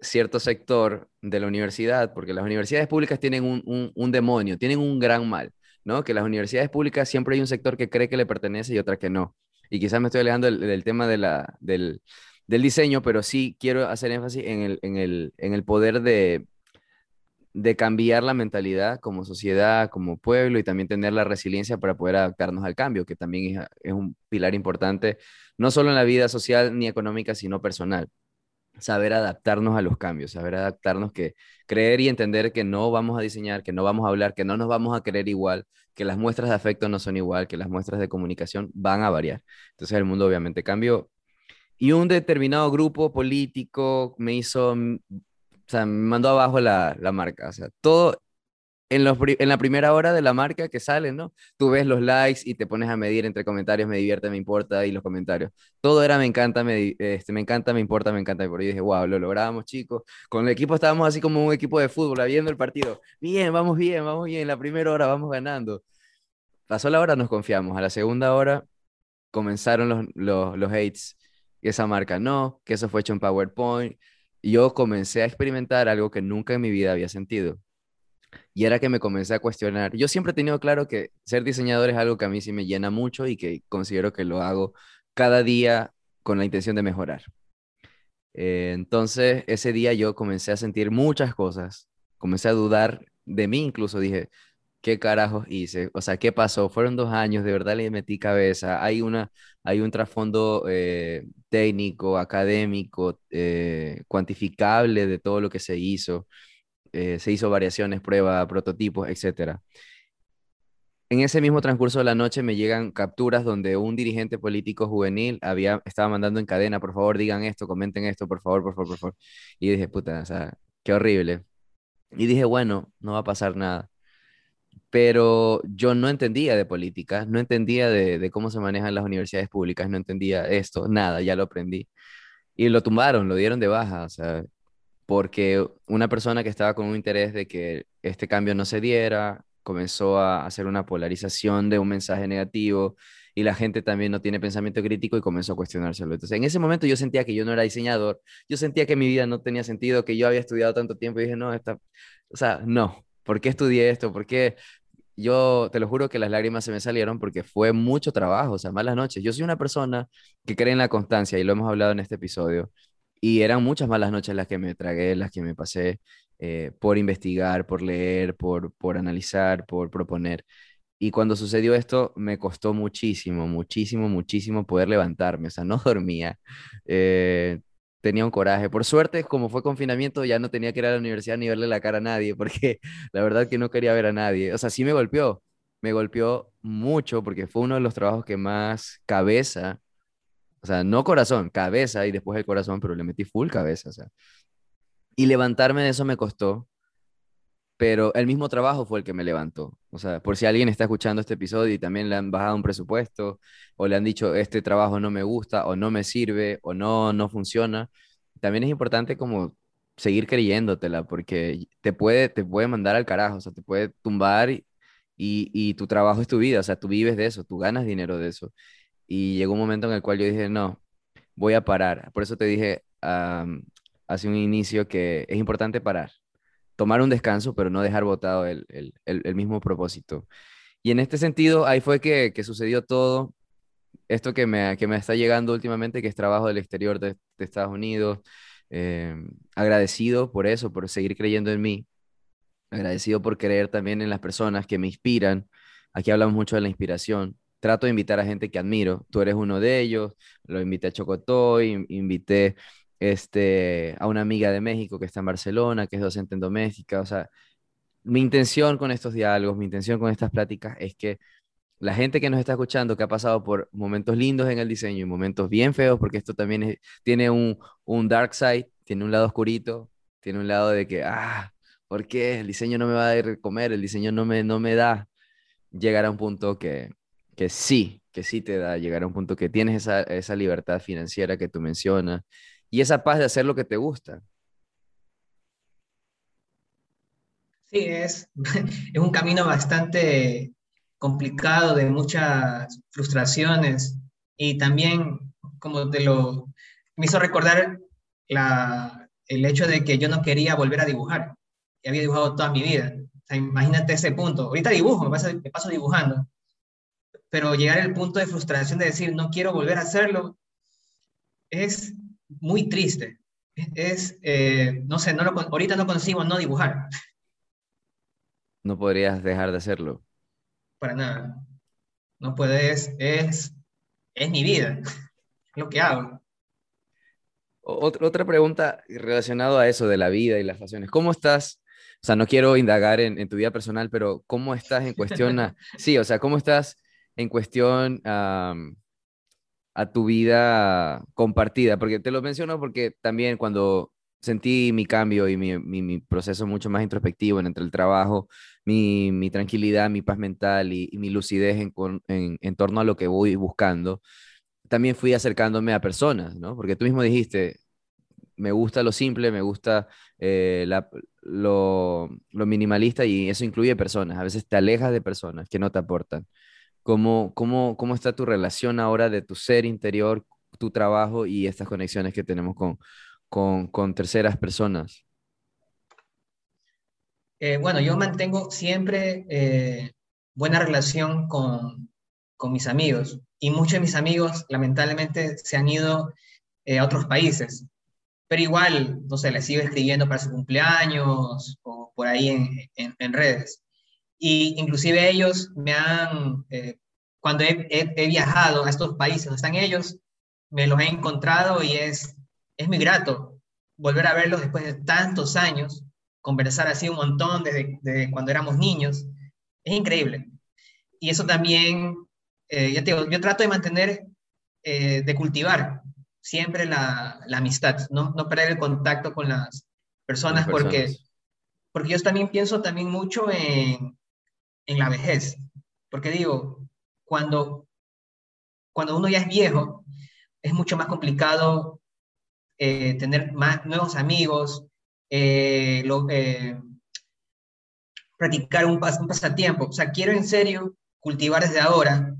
cierto sector de la universidad, porque las universidades públicas tienen un, un, demonio, tienen un gran mal ¿no? Que las universidades públicas siempre hay un sector que cree que le pertenece y otra que no. Y quizás me estoy alejando del, del tema de la, del, del, diseño, pero sí quiero hacer énfasis en el, en el, en el poder de, de cambiar la mentalidad como sociedad, como pueblo y también tener la resiliencia para poder adaptarnos al cambio, que también es, es un pilar importante, no solo en la vida social ni económica, sino personal saber adaptarnos a los cambios, saber adaptarnos, que creer y entender que no vamos a diseñar, que no vamos a hablar, que no nos vamos a querer igual, que las muestras de afecto no son igual, que las muestras de comunicación van a variar. Entonces el mundo obviamente cambió. Y un determinado grupo político me hizo, o sea, me mandó abajo la, la marca. O sea, todo en, los, en la primera hora de la marca que sale, ¿no? Tú ves los likes y te pones a medir entre comentarios, me divierte, me importa y los comentarios. Todo era me encanta, me, este, me encanta, me importa, me encanta. Y por ahí dije, wow, lo logramos, chicos. Con el equipo estábamos así como un equipo de fútbol, viendo el partido. Bien, vamos bien, vamos bien. La primera hora vamos ganando. Pasó la hora, nos confiamos. A la segunda hora comenzaron los, los, los hates. Esa marca no, que eso fue hecho en PowerPoint. Yo comencé a experimentar algo que nunca en mi vida había sentido y era que me comencé a cuestionar. Yo siempre he tenido claro que ser diseñador es algo que a mí sí me llena mucho y que considero que lo hago cada día con la intención de mejorar. Eh, entonces, ese día yo comencé a sentir muchas cosas, comencé a dudar de mí, incluso dije, ¿qué carajos hice? O sea, ¿qué pasó? Fueron dos años, de verdad le metí cabeza. Hay, una, hay un trasfondo eh, técnico, académico, eh, cuantificable de todo lo que se hizo. Eh, se hizo variaciones, pruebas, prototipos, etc. En ese mismo transcurso de la noche me llegan capturas donde un dirigente político juvenil había, estaba mandando en cadena, por favor digan esto, comenten esto, por favor, por favor, por favor. Y dije, puta, o sea, qué horrible. Y dije, bueno, no va a pasar nada pero yo no entendía de política, no entendía de, cómo se manejan las universidades públicas, no entendía esto, nada, ya lo aprendí. Y lo tumbaron, lo dieron de baja, o sea, porque una persona que estaba con un interés de que este cambio no se diera, comenzó a hacer una polarización de un mensaje negativo y la gente también no tiene pensamiento crítico y comenzó a cuestionárselo. Entonces, en ese momento yo sentía que yo no era diseñador, yo sentía que mi vida no tenía sentido, que yo había estudiado tanto tiempo y dije, no, esta, o sea, no, ¿por qué estudié esto? ¿Por qué yo te lo juro que las lágrimas se me salieron porque fue mucho trabajo, o sea, malas noches. Yo soy una persona que cree en la constancia y lo hemos hablado en este episodio. Y eran muchas malas noches las que me tragué, las que me pasé eh, por investigar, por leer, por, por analizar, por proponer. Y cuando sucedió esto, me costó muchísimo, muchísimo, muchísimo poder levantarme. O sea, no dormía. Eh, tenía un coraje. Por suerte, como fue confinamiento, ya no tenía que ir a la universidad ni verle la cara a nadie, porque la verdad que no quería ver a nadie. O sea, sí me golpeó, me golpeó mucho porque fue uno de los trabajos que más cabeza, o sea, no corazón, cabeza y después el corazón, pero le metí full cabeza, o sea. Y levantarme de eso me costó, pero el mismo trabajo fue el que me levantó. O sea, por si alguien está escuchando este episodio y también le han bajado un presupuesto o le han dicho, este trabajo no me gusta o no me sirve o no, no funciona, también es importante como seguir creyéndotela porque te puede, te puede mandar al carajo, o sea, te puede tumbar y, y, tu trabajo es tu vida, o sea, tú vives de eso, tú ganas dinero de eso. Y llegó un momento en el cual yo dije, no, voy a parar. Por eso te dije hace un inicio que es importante parar tomar un descanso, pero no dejar botado el, mismo propósito. Y en este sentido, ahí fue que, sucedió todo esto que me, que me está llegando últimamente, que es trabajo del exterior de, Estados Unidos. Eh, agradecido por eso, por seguir creyendo en mí. Agradecido por creer también en las personas que me inspiran. Aquí hablamos mucho de la inspiración. Trato de invitar a gente que admiro. Tú eres uno de ellos. Lo invité a Chocotoy, invité este, a una amiga de México que está en Barcelona, que es docente en doméstica. O sea, mi intención con estos diálogos, mi intención con estas pláticas es que la gente que nos está escuchando, que ha pasado por momentos lindos en el diseño y momentos bien feos, porque esto también tiene un, un dark side, tiene un lado oscurito, tiene un lado de que, ah, ¿por qué? El diseño no me va a dar comer, el diseño no me, no me da llegar a un punto que, que sí, que sí te da, llegar a un punto que tienes esa, esa libertad financiera que tú mencionas, y esa paz de hacer lo que te gusta. Sí, es, es un camino bastante complicado, de muchas frustraciones y también, como te lo, me hizo recordar la, el hecho de que yo no quería volver a dibujar, que había dibujado toda mi vida. imagínate ese punto. Ahorita dibujo, me paso, me paso dibujando, pero llegar al punto de frustración de decir, no quiero volver a hacerlo, es muy triste. Es, eh, no sé, no lo, ahorita no consigo no dibujar. No podrías dejar de hacerlo. Para nada. No puedes, es, es mi vida, lo que hago. Otra, otra pregunta relacionada a eso de la vida y las pasiones. ¿Cómo estás? O sea, no quiero indagar en, tu vida personal, pero ¿cómo estás en cuestión a, sí, o sea, ¿cómo estás en cuestión a tu vida compartida, porque te lo menciono porque también cuando sentí mi cambio y mi, mi, proceso mucho más introspectivo entre el trabajo, mi, mi tranquilidad, mi paz mental y, mi lucidez en, en, en, torno a lo que voy buscando, también fui acercándome a personas, ¿no? Porque tú mismo dijiste, me gusta lo simple, me gusta eh, la, lo, lo minimalista y eso incluye personas. A veces te alejas de personas que no te aportan. ¿Cómo, cómo, cómo está tu relación ahora de tu ser interior, tu trabajo y estas conexiones que tenemos con, con, con terceras personas? Eh, bueno, yo mantengo siempre eh, buena relación con, con, mis amigos y muchos de mis amigos lamentablemente se han ido eh, a otros países, pero igual, no sé, les sigo escribiendo para su cumpleaños o por ahí en, en, en redes. Y inclusive ellos me han, eh, cuando he, he, viajado a estos países donde están ellos, me los he encontrado y es, es muy grato volver a verlos después de tantos años, conversar así un montón desde, desde cuando éramos niños. Es increíble. Y eso también, eh, ya te digo, yo trato de mantener, eh, de cultivar siempre la, la amistad, ¿no? no perder el contacto con las personas, personas. porque porque yo también pienso también mucho en, en la vejez, porque digo, cuando, cuando uno ya es viejo, es mucho más complicado eh, tener más, nuevos amigos, eh, eh, practicar un, pasatiempo. O sea, quiero en serio cultivar desde ahora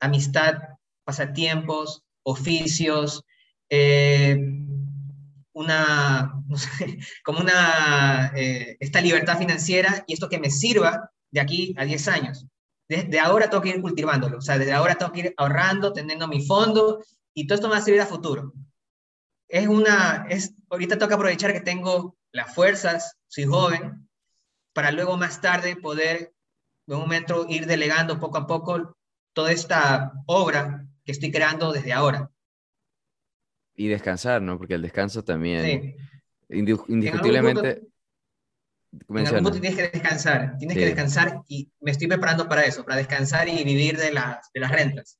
amistad, pasatiempos, oficios, una, como una, esta libertad financiera y esto que me sirva de aquí a 10 años. Desde ahora tengo que ir cultivándolo, o sea, desde ahora tengo que ir ahorrando, teniendo mi fondo y todo esto me va a servir a futuro. Es una, es, ahorita que aprovechar que tengo las fuerzas, soy joven, para luego más tarde poder, en un momento, ir delegando poco a poco toda esta obra que estoy creando desde ahora y descansar, ¿no? Porque el descanso también, indiscutiblemente... En algún punto tienes que descansar, tienes que descansar y me estoy preparando para eso, para descansar y vivir de las, de las rentas.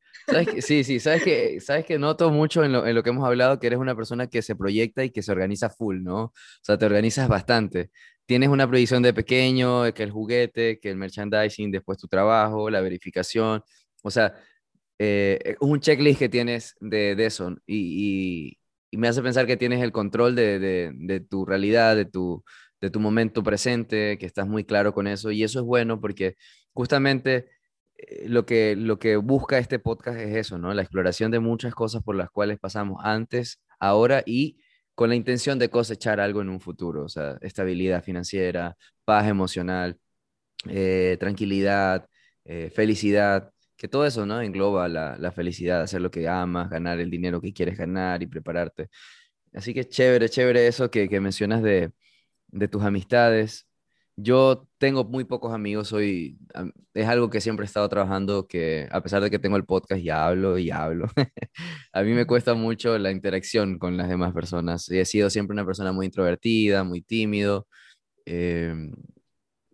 sí, sí, sabes que, sabes que noto mucho en lo, en lo, que hemos hablado que eres una persona que se proyecta y que se organiza full, ¿no? O sea, te organizas bastante. Tienes una proyección de pequeño, que el juguete, que el merchandising, después tu trabajo, la verificación. O sea, eh, un checklist que tienes de, de eso y, y, y, me hace pensar que tienes el control de, de, de, tu realidad, de tu, de tu momento presente, que estás muy claro con eso y eso es bueno porque justamente eh, lo que, lo que busca este podcast es eso, ¿no? La exploración de muchas cosas por las cuales pasamos antes, ahora y con la intención de cosechar algo en un futuro, o sea, estabilidad financiera, paz emocional, eh, tranquilidad, eh, felicidad que todo eso, ¿no? Engloba la, la, felicidad, hacer lo que amas, ganar el dinero que quieres ganar y prepararte. Así que chévere, chévere eso que, que mencionas de, de, tus amistades. Yo tengo muy pocos amigos, soy, es algo que siempre he estado trabajando, que a pesar de que tengo el podcast y hablo y hablo, a mí me cuesta mucho la interacción con las demás personas. He sido siempre una persona muy introvertida, muy tímido. Eh,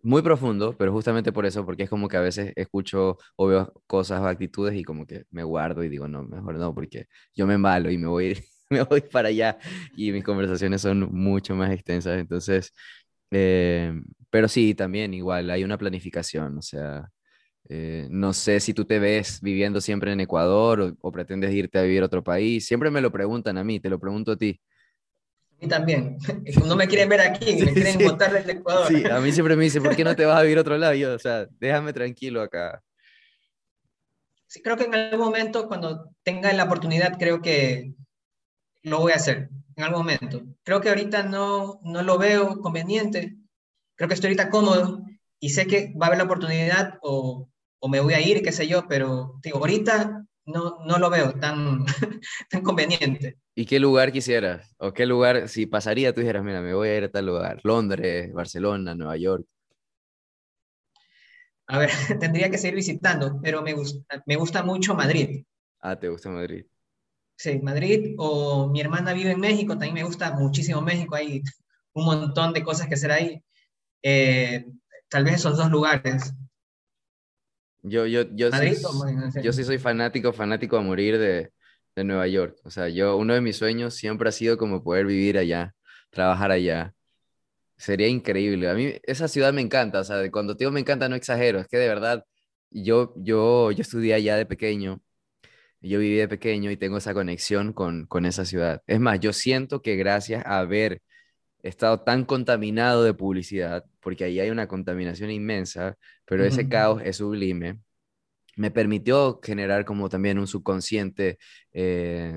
muy profundo, pero justamente por eso, porque es como que a veces escucho o veo cosas o actitudes y como que me guardo y digo, no, mejor no, porque yo me embalo y me voy, me voy para allá y mis conversaciones son mucho más extensas. Entonces, eh, pero sí, también igual, hay una planificación, o sea, eh, no sé si tú te ves viviendo siempre en Ecuador o, o pretendes irte a vivir a otro país. Siempre me lo preguntan a mí, te lo pregunto a ti. A mí también. No me quieren ver aquí, me quieren sí. botar del Ecuador. Sí, a mí siempre me dicen, ¿por qué no te vas a vivir a otro lado? Yo, o sea, déjame tranquilo acá. Sí, creo que en algún momento, cuando tenga la oportunidad, creo que lo voy a hacer. En algún momento. Creo que ahorita no, no lo veo conveniente. Creo que estoy ahorita cómodo y sé que va a haber la oportunidad o, o me voy a ir, qué sé yo, pero digo, ahorita no, no lo veo tan, tan conveniente. ¿Y qué lugar quisieras? ¿O qué lugar, si pasaría, tú dijeras, mira, me voy a ir a tal lugar? Londres, Barcelona, Nueva York. A ver, tendría que seguir visitando, pero me gusta, me gusta mucho Madrid. Ah, ¿te gusta Madrid? Sí, Madrid, o mi hermana vive en México, también me gusta muchísimo México, hay un montón de cosas que hacer ahí. Eh, tal vez esos dos lugares. Yo, yo, yo, sí, yo sí soy fanático, fanático a morir de, de Nueva York. O sea, yo, uno de mis sueños siempre ha sido como poder vivir allá, trabajar allá. Sería increíble. A mí esa ciudad me encanta. O sea, cuando digo me encanta, no exagero. Es que de verdad, yo, yo, yo estudié allá de pequeño. Yo viví de pequeño y tengo esa conexión con, con esa ciudad. Es más, yo siento que gracias a haber estado tan contaminado de publicidad, porque ahí hay una contaminación inmensa, pero uh -huh. ese caos es sublime, me permitió generar como también un subconsciente eh,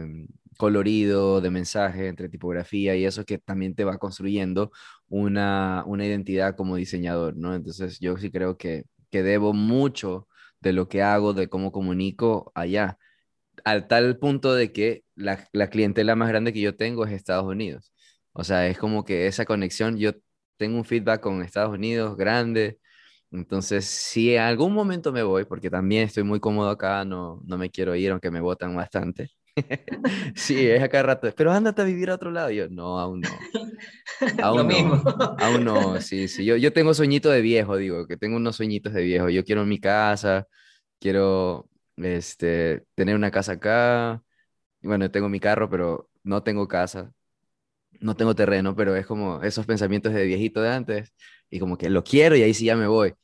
colorido de mensaje entre tipografía y eso que también te va construyendo una, una identidad como diseñador, ¿no? Entonces yo sí creo que, que debo mucho de lo que hago, de cómo comunico allá, al tal punto de que la, la clientela más grande que yo tengo es Estados Unidos. O sea, es como que esa conexión, yo tengo un feedback con Estados Unidos grande, Entonces, si en algún momento me voy, porque también estoy muy cómodo acá, no, no me quiero ir, aunque me votan bastante. sí, es acá rato, pero ándate a vivir a otro lado. yo, no, aún no. Aún Lo no. mismo. Aún no, sí, sí. Yo, yo tengo sueñito de viejo, digo, que tengo unos sueñitos de viejo. Yo quiero mi casa, quiero este, tener una casa acá. Bueno, tengo mi carro, pero no tengo casa, no tengo terreno, pero es como esos pensamientos de viejito de antes y como que lo quiero y ahí sí ya me voy.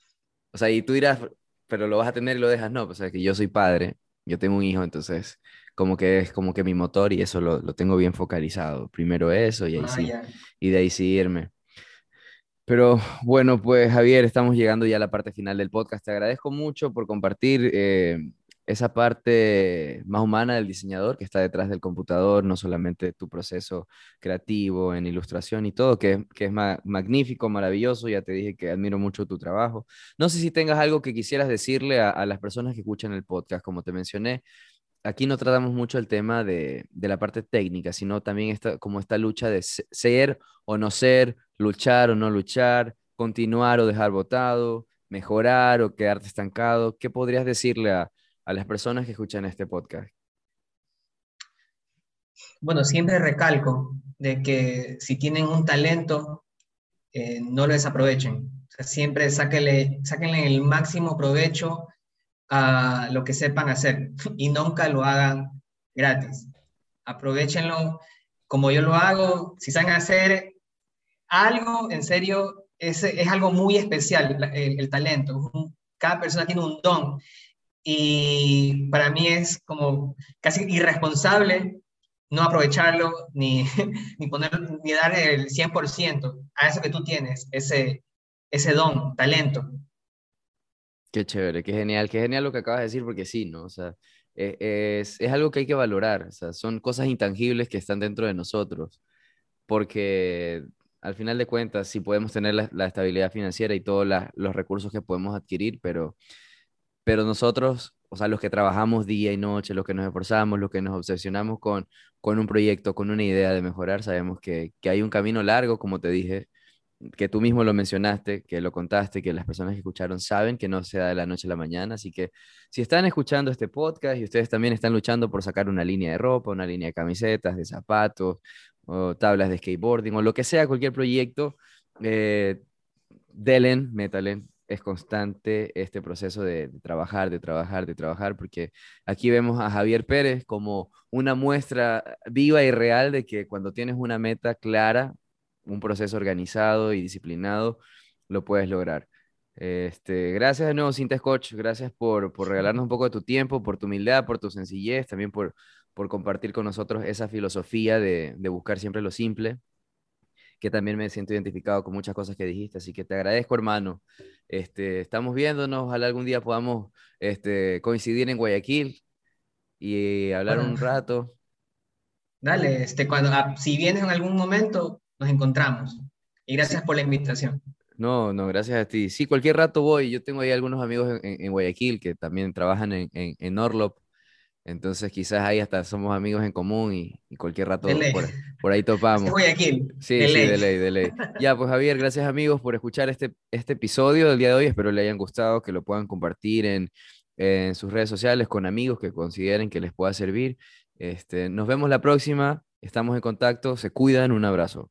O sea, y tú dirás, pero lo vas a tener y lo dejas, no, pues, o sea, que yo soy padre, yo tengo un hijo, entonces como que es como que mi motor y eso lo, lo tengo bien focalizado. Primero eso y ahí Ah, sí, ya. y de ahí sí irme. Pero bueno, pues Javier, estamos llegando ya a la parte final del podcast. Te agradezco mucho por compartir eh, esa parte más humana del diseñador que está detrás del computador, no solamente tu proceso creativo en ilustración y todo, que, que es ma- magnífico, maravilloso. Ya te dije que admiro mucho tu trabajo. No sé si tengas algo que quisieras decirle a, las personas que escuchan el podcast, como te mencioné aquí no tratamos mucho el tema de, de la parte técnica, sino también esta, como esta lucha de se- ser o no ser, luchar o no luchar, continuar o dejar botado, mejorar o quedarte estancado. ¿Qué podrías decirle a, a las personas que escuchan este podcast? Bueno, siempre recalco de que si tienen un talento, eh, no lo desaprovechen. Siempre sáquenle, el máximo provecho a lo que sepan hacer y nunca lo hagan gratis. Aprovechenlo como yo lo hago. Si saben hacer algo, en serio, es, es algo muy especial, el, talento. Cada persona tiene un don y para mí es como casi irresponsable no aprovecharlo ni, ni, poner, ni dar el 100% a eso que tú tienes, ese, ese don, talento. Qué chévere, qué genial, qué genial lo que acabas de decir, porque sí, ¿no? O sea, e- es, es algo que hay que valorar, o sea, son cosas intangibles que están dentro de nosotros, porque al final de cuentas, sí podemos tener la, la estabilidad financiera y todos los recursos que podemos adquirir, pero, pero nosotros, o sea, los que trabajamos día y noche, los que nos esforzamos, los que nos obsesionamos con, con un proyecto, con una idea de mejorar, sabemos que, que hay un camino largo, como te dije, que tú mismo lo mencionaste, que lo contaste, que las personas que escucharon saben que no se da de la noche a la mañana. Así que si están escuchando este podcast y ustedes también están luchando por sacar una línea de ropa, una línea de camisetas, de zapatos, o tablas de skateboarding, o lo que sea, cualquier proyecto, eh, delen, métalen. Es constante este proceso de, de trabajar, de trabajar, de trabajar, porque aquí vemos a Javier Pérez como una muestra viva y real de que cuando tienes una meta clara, un proceso organizado y disciplinado, lo puedes lograr. Este, gracias de nuevo, Cintas Coach. Gracias por, por regalarnos un poco de tu tiempo, por tu humildad, por tu sencillez, también por, por compartir con nosotros esa filosofía de, de buscar siempre lo simple, que también me siento identificado con muchas cosas que dijiste. Así que te agradezco, hermano. Este, estamos viéndonos, ojalá algún día podamos este, coincidir en Guayaquil y hablar Bueno, un rato. dale, este, cuando, ah, si vienes en algún momento, nos encontramos. Y gracias por la invitación. No, no, gracias a ti. Sí, cualquier rato voy. Yo tengo ahí algunos amigos en Guayaquil que también trabajan en, en, en Orlop. Entonces quizás ahí hasta somos amigos en común y, y cualquier rato por, por ahí topamos. Guayaquil, Sí, de sí, ley. de ley, de ley. Ya, pues Javier, gracias amigos por escuchar este, este episodio del día de hoy. Espero le hayan gustado, que lo puedan compartir en, en sus redes sociales con amigos que consideren que les pueda servir. Este, nos vemos la próxima. Estamos en contacto. Se cuidan. Un abrazo.